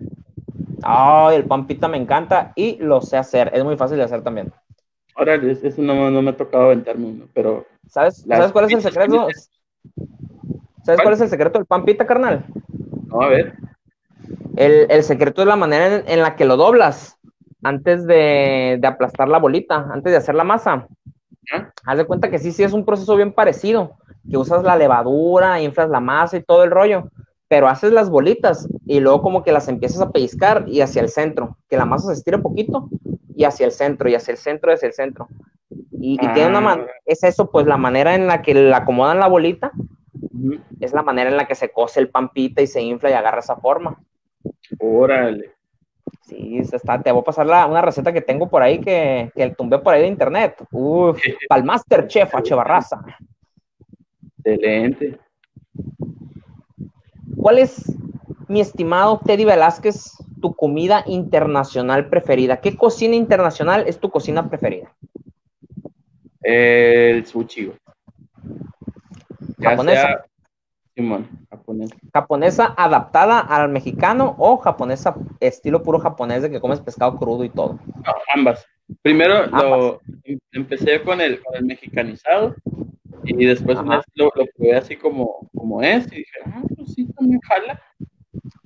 Speaker 1: Ay, el pan pita me encanta y lo sé hacer. Es muy fácil de hacer también.
Speaker 2: Ahora, eso no, no me ha tocado aventarme uno, pero.
Speaker 1: ¿Sabes, ¿sabes cuál es el secreto? ¿Sabes cuál? es el secreto del pan pita, carnal?
Speaker 2: No, a ver.
Speaker 1: El, el secreto es la manera en, la que lo doblas antes de, de, aplastar la bolita, antes de hacer la masa. Haz de cuenta que sí, sí es un proceso bien parecido que usas la levadura, inflas la masa y todo el rollo, pero haces las bolitas y luego como que las empiezas a pellizcar y hacia el centro, que la masa se estire un poquito y hacia el centro, y hacia el centro, hacia el centro. Y, tiene una ah. es eso, pues la manera en la que la acomodan la bolita, es la manera en la que se cose el pampita y se infla y agarra esa forma.
Speaker 2: Órale.
Speaker 1: Sí, está, te voy a pasar la, una receta que tengo por ahí que, que tumbé por ahí de internet. Uf, para el Masterchef H.
Speaker 2: Excelente.
Speaker 1: ¿Cuál es, mi estimado Teddy Velázquez, tu comida internacional preferida? ¿Qué cocina internacional es tu cocina preferida?
Speaker 2: El sushi.
Speaker 1: japonesa. japonesa. adaptada al mexicano o japonesa estilo puro japonés de que comes pescado crudo y todo?
Speaker 2: ambas. Primero Lo, empecé con el, con el mexicanizado y después lo, lo, probé así como, como es y dije, ah, pues sí, también jala.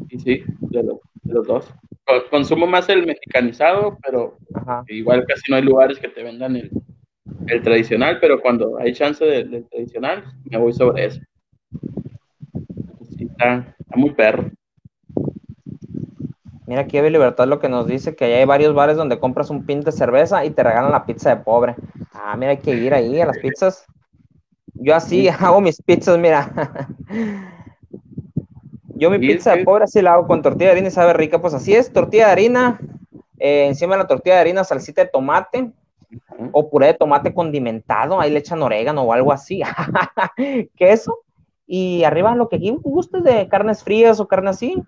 Speaker 2: Y sí, de, los dos. Consumo más el mexicanizado, pero igual casi no hay lugares que te vendan el, el tradicional, pero cuando hay chance del, tradicional, me voy sobre eso. Sí, está, muy perro.
Speaker 1: Mira aquí Eve Libertad lo que nos dice que hay varios bares donde compras un pin de cerveza y te regalan la pizza de pobre. Ah, mira, hay que ir ahí a las pizzas. Yo así hago mis pizzas, mira. Yo mi pizza de pobre así la hago con tortilla de harina y sabe rica. Pues así es, tortilla de harina, eh, encima de la tortilla de harina salsita de tomate o puré de tomate condimentado, ahí le echan orégano o algo así, queso y arriba lo que gustes de carnes frías o carne así.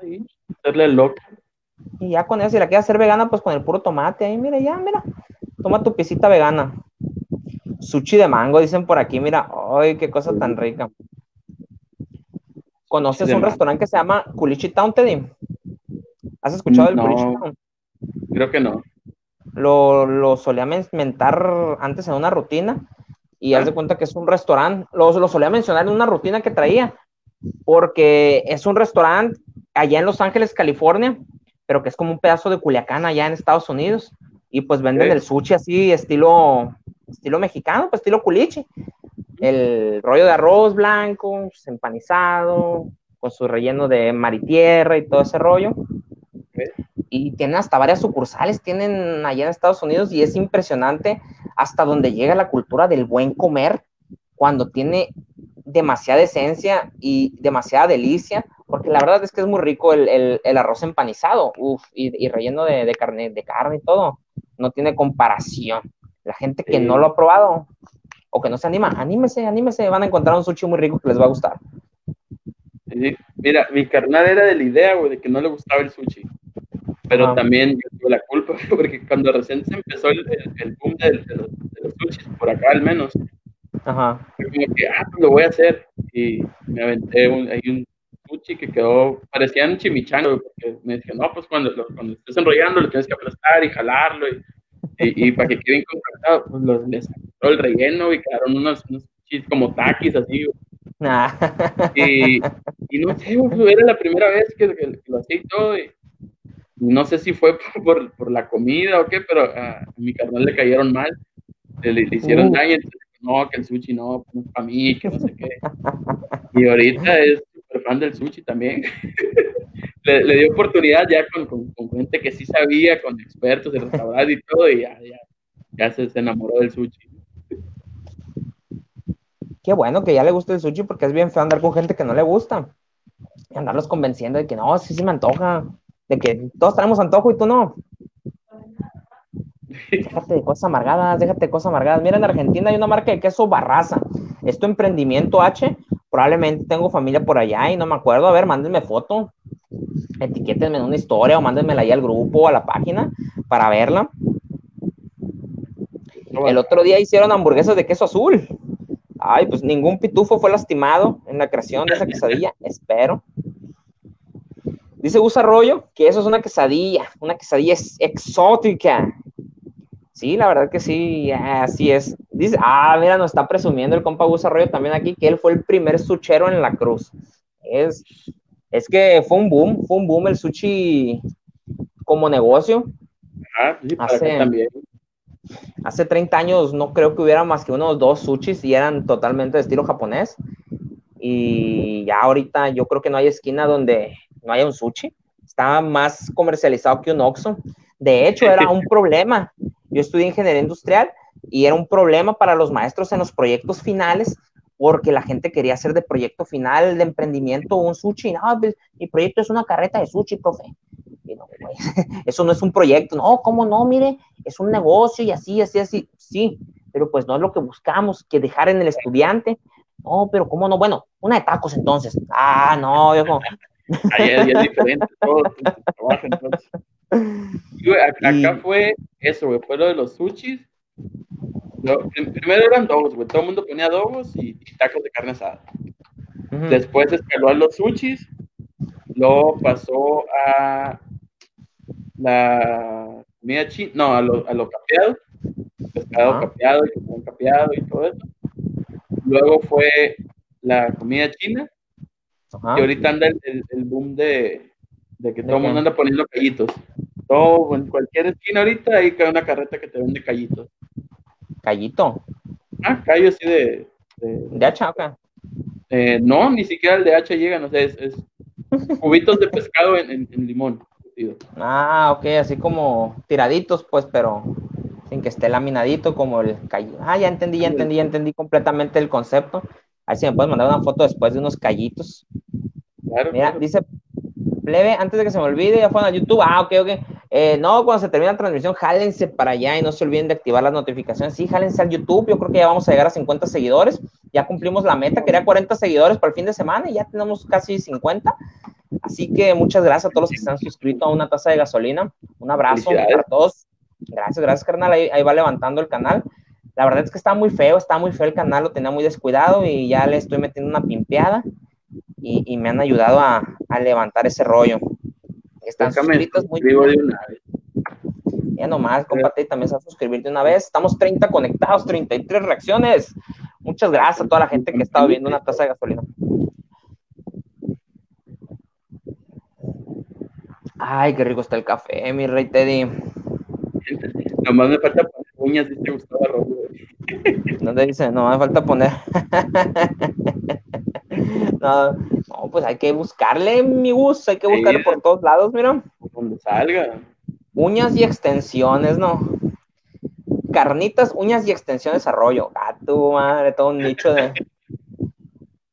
Speaker 2: ahí, hacerle loca.
Speaker 1: Y ya con eso, si la quieres hacer vegana, pues con el puro tomate, ahí mira, ya, mira, toma tu pisita vegana. Sushi de mango, dicen por aquí, mira, ay, qué cosa tan rica. ¿Conoces un restaurante que se llama Culichi Town, Teddy? ¿Has escuchado el Culichi Town?
Speaker 2: Creo que no.
Speaker 1: Lo, lo solía mentar antes en una rutina y haz de ah. cuenta que es un restaurante. Lo, lo solía mencionar en una rutina que traía, porque es un restaurante allá en Los Ángeles, California, pero que es como un pedazo de Culiacán allá en Estados Unidos. Y pues venden el sushi así, estilo estilo mexicano, pues estilo culichi. El rollo de arroz blanco, pues, empanizado, con su relleno de mar y tierra y todo ese rollo. Y tienen hasta varias sucursales, tienen allá en Estados Unidos y es impresionante hasta donde llega la cultura del buen comer cuando tiene demasiada esencia y demasiada delicia, porque la verdad es que es muy rico el, arroz empanizado, y, relleno de, de, carne, de carne y todo, no tiene comparación. La gente que no lo ha probado o que no se anima, anímese, anímese, van a encontrar un sushi muy rico que les va a gustar.
Speaker 2: Mira, mi carnal era de la idea, güey, de que no le gustaba el sushi. Pero también yo tuve la culpa, porque cuando recién se empezó el, el, boom de, los, de, sushis, por acá al menos, Ajá. como que, ah, pues lo voy a hacer. Y me aventé un, hay un sushi que quedó, parecía un chimichango, porque me dije, no, pues cuando, cuando estés enrollando lo tienes que aplastar y jalarlo. Y, y, para que quede bien compactado, pues los, les todo el relleno y quedaron unos, unos como taquis así. Ah. Y, Y no sé, era la primera vez que, lo hacía y todo. Y, no sé si fue por, por, la comida o qué, pero a, mi carnal le cayeron mal. Le, hicieron uh. daño. no, que el sushi no, no para mí, que no sé qué. Y ahorita es súper fan del sushi también. le, dio oportunidad ya con, con, gente que sí sabía, con expertos de restaurante y todo, y ya, ya, ya se, se enamoró del sushi.
Speaker 1: Qué bueno que ya le guste el sushi porque es bien feo andar con gente que no le gusta. Y andarlos convenciendo de que no, sí, sí me antoja. De que todos tenemos antojo y tú no. Déjate de cosas amargadas, déjate de cosas amargadas. Mira, en Argentina hay una marca de queso Barraza. Es tu emprendimiento H. Probablemente tengo familia por allá y no me acuerdo. A ver, mándenme foto. Etiquétenme en una historia o mándenmela ahí al grupo o a la página para verla. El otro día hicieron hamburguesas de queso azul. Ay, pues ningún pitufo fue lastimado en la creación de esa quesadilla, espero. Dice Gus Arroyo que eso es una quesadilla, una quesadilla exótica. Sí, la verdad que sí, así es. Dice, ah, mira, nos está presumiendo el compa Gus Arroyo también aquí que él fue el primer suchero en la cruz. Es, es que fue un boom, fue un boom el sushi como negocio.
Speaker 2: Ah, sí, para también.
Speaker 1: Hace 30 años no creo que hubiera más que unos dos sushis y eran totalmente de estilo japonés. Y ya ahorita yo creo que no hay esquina donde no haya un sushi. Está más comercializado que un Oxxo. De hecho, era un problema. Yo estudié ingeniería industrial y era un problema para los maestros en los proyectos finales porque la gente quería hacer de proyecto final de emprendimiento un sushi. No, pues, mi proyecto es una carreta de sushi, profe. eso no es un proyecto. No, ¿cómo no? Mire, es un negocio y así, así, así. Sí, pero pues no es lo que buscamos, que dejar en el estudiante. No, pero ¿cómo no? Bueno, una de tacos entonces. Ah, no, yo como...
Speaker 2: Ahí es, diferente todo acá fue eso, güey, fue lo de los sushis. Primero eran dogos, güey, todo el mundo ponía dogos y, tacos de carne asada. Después escaló a los sushis, luego pasó a la comida china, no, a lo, a lo capeado, pescado capeado y capeado y todo eso. Luego fue la comida china, y ahorita anda el, el, boom de, de que todo el mundo anda poniendo callitos. Todo, en cualquier esquina ahorita hay una carreta que te vende callitos.
Speaker 1: ¿Callito?
Speaker 2: Ah, callo así de...
Speaker 1: ¿De, hacha acá?
Speaker 2: Eh, no, ni siquiera el de hacha llega, no sé, es, es cubitos de pescado en, en limón.
Speaker 1: Ah, ok, así como tiraditos, pues, pero sin que esté laminadito como el callo. Ah, ya entendí, ya entendí, ya entendí completamente el concepto. Ahí si me puedes mandar una foto después de unos callitos. Mira, dice plebe, antes de que se me olvide, ya fueron a YouTube. Ah, ok, ok. Eh, no, cuando se termine la transmisión, jálense para allá y no se olviden de activar las notificaciones. Sí, jálense al YouTube. Yo creo que ya vamos a llegar a 50 seguidores. Ya cumplimos la meta, quería 40 seguidores para el fin de semana y ya tenemos casi 50. Así que muchas gracias a todos los que están suscritos a una taza de gasolina. Un abrazo para todos. Gracias, gracias, carnal. Ahí, va levantando el canal. La verdad es que está muy feo, está muy feo el canal, lo tenía muy descuidado y ya le estoy metiendo una pimpeada y, me han ayudado a, levantar ese rollo. Están suscritos muy bien. Ya nomás, comparte y también se va a suscribir de una vez. Estamos 30 conectados, 33 reacciones. Muchas gracias a toda la gente que ha estado viendo una taza de gasolina. Ay, qué rico está el café, mi rey Teddy.
Speaker 2: Nomás me falta poner uñas si te gustaba rojo.
Speaker 1: ¿Dónde dice? No me falta poner. no, no, pues hay que buscarle, mi gusto, hay que buscarle por todos lados, mira.
Speaker 2: donde salga.
Speaker 1: Uñas y extensiones, ¿no? Carnitas, uñas y extensiones arroyo. Gato, madre, todo un nicho de.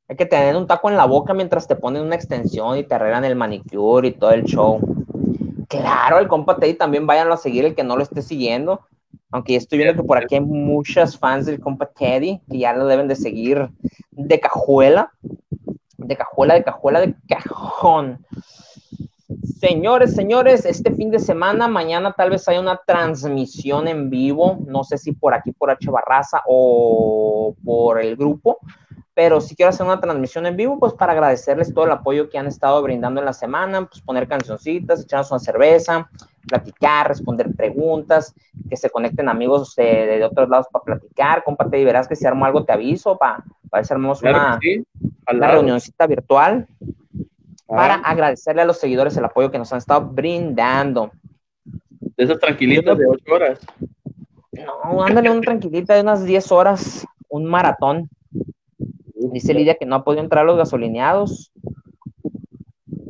Speaker 1: Hay que tener un taco en la boca mientras te ponen una extensión y te arreglan el manicure y todo el show. Claro, el compa Teddy también vayan a seguir el que no lo esté siguiendo. Aunque estoy viendo que por aquí hay muchas fans del compa Teddy que ya lo deben de seguir de cajuela. De cajuela, de cajuela, de cajón. Señores, señores, este fin de semana, mañana tal vez haya una transmisión en vivo, no sé si por aquí, por H Barraza o por el grupo, pero si quiero hacer una transmisión en vivo, pues para agradecerles todo el apoyo que han estado brindando en la semana, pues poner cancioncitas, echarnos una cerveza, platicar, responder preguntas, que se conecten amigos de, otros lados para platicar, comparte y verás que si armo algo te aviso para, para ver si armamos una, una reunioncita virtual. para agradecerle a los seguidores el apoyo que nos han estado brindando.
Speaker 2: De esas tranquilitas de ocho horas.
Speaker 1: No, ándale una tranquilita de unas 10 horas, un maratón. Dice Lidia que no ha podido entrar a los gasolineados.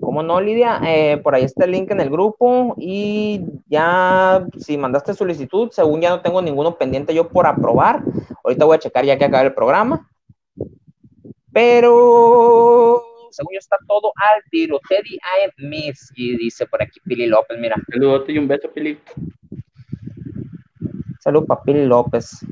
Speaker 1: ¿Cómo no, Lidia? Eh, por ahí está el link en el grupo y ya, si mandaste solicitud, según ya no tengo ninguno pendiente yo por aprobar. Ahorita voy a checar ya que acaba el programa. Pero, según yo, está todo al tiro. Teddy I miss, y dice por aquí Pili López, mira.
Speaker 2: Saludos y un beso, Pili.
Speaker 1: Salud para Pili López.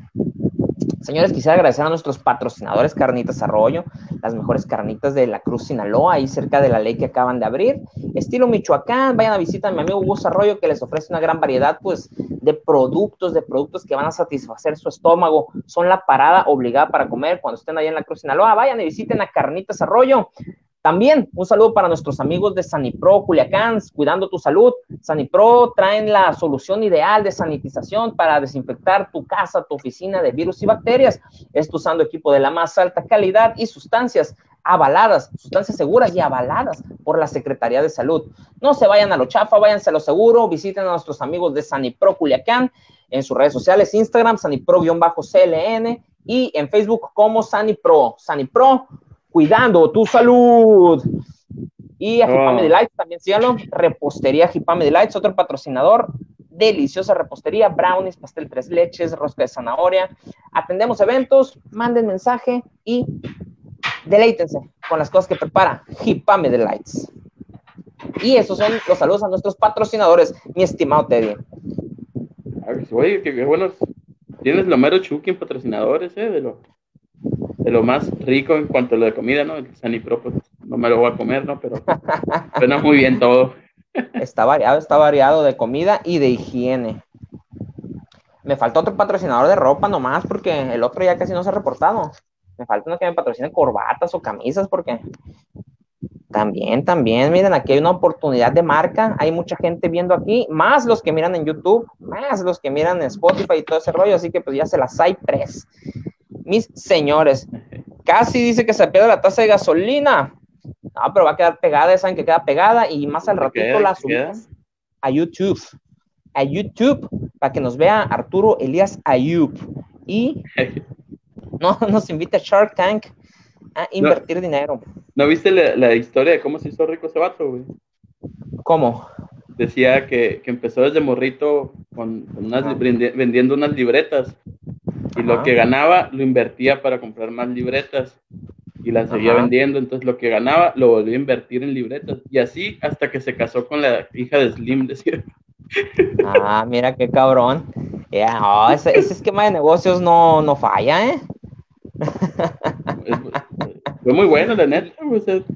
Speaker 1: Señores, quisiera agradecer a nuestros patrocinadores Carnitas Arroyo, las mejores carnitas de la Cruz Sinaloa, ahí cerca de la ley que acaban de abrir. Estilo Michoacán, vayan a visitar a mi amigo Gus Arroyo que les ofrece una gran variedad pues, de productos, de productos que van a satisfacer su estómago. Son la parada obligada para comer cuando estén ahí en la Cruz Sinaloa. Vayan y visiten a Carnitas Arroyo. También un saludo para nuestros amigos de Sanipro Culiacán, cuidando tu salud. Sanipro traen la solución ideal de sanitización para desinfectar tu casa, tu oficina de virus y bacterias. Esto usando equipo de la más alta calidad y sustancias avaladas, sustancias seguras y avaladas por la Secretaría de Salud. No se vayan a lo chafa, váyanse a lo seguro, visiten a nuestros amigos de Sanipro Culiacán en sus redes sociales, Instagram, Sanipro-CLN y en Facebook como Sanipro. Sanipro cuidando tu salud. Y a Jipame Delights también síganlo. Repostería Jipame Delights, otro patrocinador. Deliciosa repostería, brownies, pastel tres leches, rosca de zanahoria. Atendemos eventos, manden mensaje y deleítense con las cosas que prepara Jipame Delights. Y esos son los saludos a nuestros patrocinadores, mi estimado Teddy.
Speaker 2: Oye, qué, buenos. Tienes lo mero Chucky en patrocinadores, ¿eh? De lo, de lo más rico en cuanto a lo de comida, ¿no? El Sanipro, pues no me lo voy a comer, ¿no? Pero suena muy bien todo.
Speaker 1: Está variado, está variado de comida y de higiene. Me falta otro patrocinador de ropa nomás, porque el otro ya casi no se ha reportado. Me falta uno que me patrocine corbatas o camisas, porque también, también, miren, aquí hay una oportunidad de marca. Hay mucha gente viendo aquí, más los que miran en YouTube, más los que miran en Spotify y todo ese rollo. Así que pues ya se las hay tres mis señores. Casi dice que se pierde la taza de gasolina. No, pero va a quedar pegada, saben que queda pegada y más al ratito la subimos a YouTube. A YouTube, para que nos vea Arturo Elías Ayub. Y no nos invita a Shark Tank a invertir dinero.
Speaker 2: ¿No viste la, historia de cómo se hizo rico ese vato, güey?
Speaker 1: ¿Cómo?
Speaker 2: Decía que, empezó desde morrito con, vendiendo unas libretas y lo que ganaba lo invertía para comprar más libretas y las seguía vendiendo, entonces lo que ganaba lo volvió a invertir en libretas y así hasta que se casó con la hija de Slim, decía.
Speaker 1: Ah, mira qué cabrón. ese, esquema de negocios no, no falla, ¿eh?
Speaker 2: Fue muy bueno, la neta.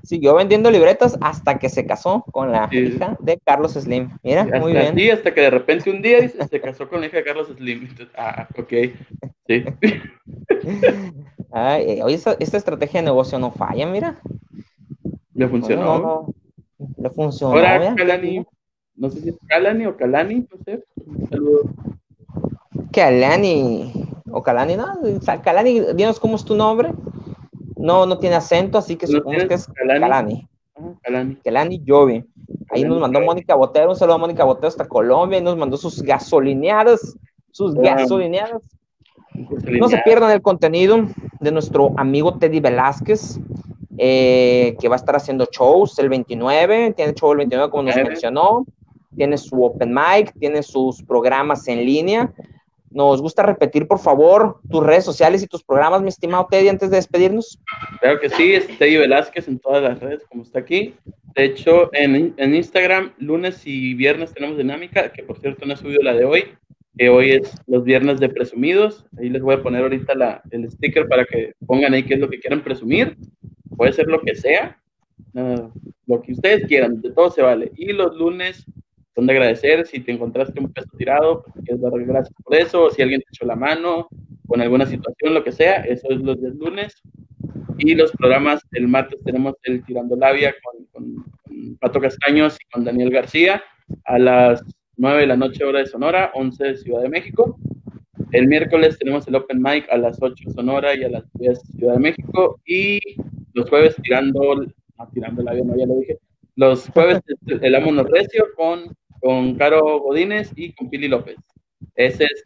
Speaker 1: Siguió vendiendo libretas hasta que se casó con la hija de Carlos Slim. Mira, muy bien.
Speaker 2: Sí, hasta que de repente un día se casó con la hija de Carlos Slim. Ah, ok. Sí.
Speaker 1: Ay, oye, esta, estrategia de negocio no falla, mira.
Speaker 2: Le funcionó. No, no,
Speaker 1: Le funcionó.
Speaker 2: Ahora, Calani, no sé si es Calani o Calani, no sé. Un saludo.
Speaker 1: Calani o Calani, ¿no? Calani, dinos cómo es tu nombre. No, no tiene acento, así que supongo que es Calani. Calani. Calani Jovi. Ahí nos mandó Mónica Botero, un saludo a Mónica Botero hasta Colombia, y nos mandó sus gasolineadas, sus gasolineadas. No se pierdan el contenido de nuestro amigo Teddy Velázquez, eh, que va a estar haciendo shows el 29, tiene show el 29 como nos mencionó, tiene su open mic, tiene sus programas en línea, nos gusta repetir, por favor, tus redes sociales y tus programas, mi estimado Teddy, antes de despedirnos.
Speaker 2: Claro que sí, es Teddy Velázquez en todas las redes, como está aquí. De hecho, en, en Instagram, lunes y viernes tenemos dinámica, que por cierto no he subido la de hoy, que hoy es los viernes de presumidos. Ahí les voy a poner ahorita la, el sticker para que pongan ahí qué es lo que quieran presumir. Puede ser lo que sea, lo que ustedes quieran, de todo se vale. Y los lunes son de agradecer. Si te encontraste un peso tirado, pues quieres dar gracias por eso. Si alguien te echó la mano con alguna situación, lo que sea, eso es los días lunes. Y los programas, el martes tenemos el Tirando Labia con, con, Pato Castaños y con Daniel García a las 9 de la noche, hora de Sonora, 11 de Ciudad de México. El miércoles tenemos el Open Mic a las 8 Sonora y a las 10 Ciudad de México. Y los jueves tirando, tirando labia, no, ya lo dije, Los jueves el Amono Recio con, con Caro Godínez y con Pili López. Ese es.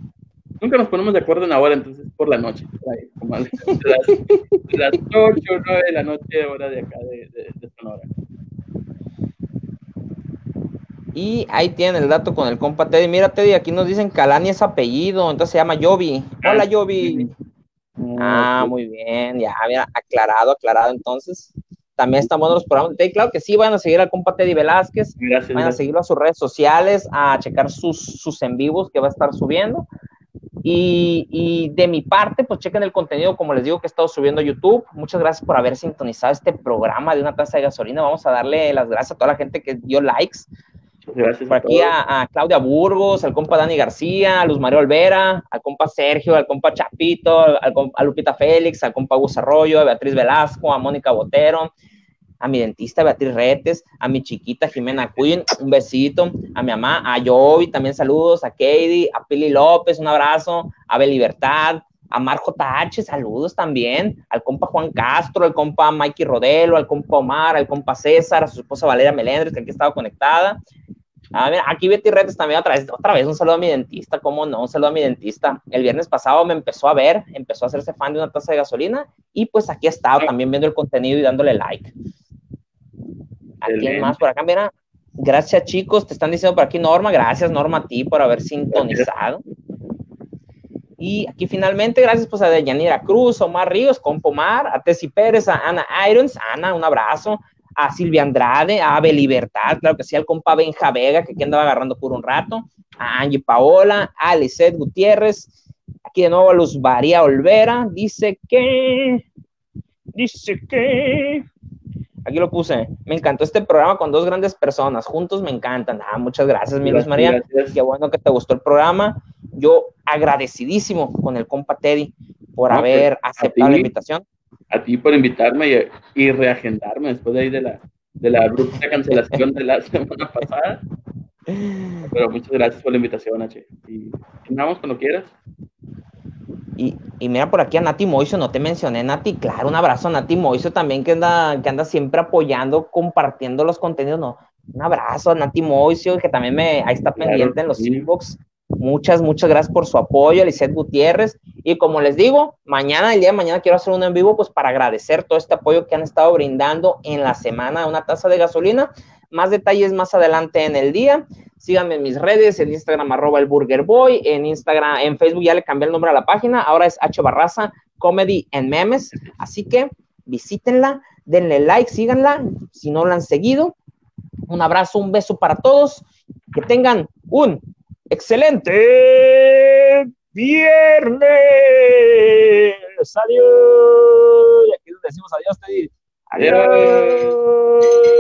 Speaker 2: Nunca nos ponemos de acuerdo en la hora, entonces por la noche. Como las, las 8 o 9 de la noche, hora de acá de, de, Sonora.
Speaker 1: Y ahí tienen el dato con el compa Teddy. Mira, Teddy, aquí nos dicen Calani es apellido, entonces se llama Yobi. Hola, ah, Yobi. Ah, muy bien, ya, mira, aclarado, aclarado entonces. También están buenos los programas de. Claro que sí, van a seguir al compa Teddy Velázquez. Gracias, van a seguirlo a sus redes sociales, a checar sus, sus en vivos que va a estar subiendo. Y, y, de mi parte, pues chequen el contenido, como les digo, que he estado subiendo a YouTube. Muchas gracias por haber sintonizado este programa de una taza de gasolina. Vamos a darle las gracias a toda la gente que dio likes. Gracias. Por aquí a, Claudia Burgos, al compa Dani García, a Luz Mario Olvera, al compa Sergio, al compa Chapito, al, a Lupita Félix, al compa Gus Arroyo, a Beatriz Velasco, a Mónica Botero, a mi dentista Beatriz Retes, a mi chiquita Jimena Quinn, un besito, a mi mamá, a Jovi, también saludos, a Katie, a Pili López, un abrazo, a Libertad, a Marco Tache, saludos también, al compa Juan Castro, al compa Mikey Rodelo, al compa Omar, al compa César, a su esposa Valeria Melendres, que aquí estaba conectada, a aquí Betty Retes también otra vez, otra vez un saludo a mi dentista, ¿cómo no? Un saludo a mi dentista. El viernes pasado me empezó a ver, empezó a hacerse fan de una taza de gasolina y pues aquí he estado también viendo el contenido y dándole like. Aquí más por acá, mira. Gracias chicos, te están diciendo por aquí Norma, gracias Norma a ti por haber sintonizado. Y aquí finalmente, gracias pues a Yanira Cruz, Omar Ríos, Compomar, a Tessy Pérez, a Ana Irons, Ana, un abrazo, a Silvia Andrade, a Ave Libertad, claro que sí, al compa Benja Vega, que aquí andaba agarrando por un rato, a Angie Paola, a Lizeth Gutiérrez, aquí de nuevo a Luz María Olvera, dice que, dice que, aquí lo puse, me encantó este programa con dos grandes personas, juntos me encantan, ah, muchas gracias, mi Luz María, qué bueno que te gustó el programa, yo agradecidísimo con el compa Teddy por pues, haber aceptado la invitación
Speaker 2: a ti por invitarme y, reagendarme después de ahí de la, de la abrupta cancelación de la semana pasada. Pero muchas gracias por la invitación, H. Y vamos cuando quieras.
Speaker 1: Y, y, mira por aquí a Nati Moiso, no te mencioné, Nati, claro, un abrazo a Nati Moiso también que anda, que anda siempre apoyando, compartiendo los contenidos, no, un abrazo a Nati Moiso, que también me, ahí está pendiente en los inbox, Muchas, muchas gracias por su apoyo, Lizeth Gutiérrez. Y como les digo, mañana, el día de mañana, quiero hacer un en vivo, pues para agradecer todo este apoyo que han estado brindando en la semana a una taza de gasolina. Más detalles más adelante en el día. Síganme en mis redes, en Instagram, arroba el Burger Boy, en Instagram, en Facebook ya le cambié el nombre a la página, ahora es H Barraza Comedy and Memes. Así que visítenla, denle like, síganla, si no la han seguido. Un abrazo, un beso para todos. Que tengan un excelente viernes. Adiós. Y aquí decimos adiós, te Adiós.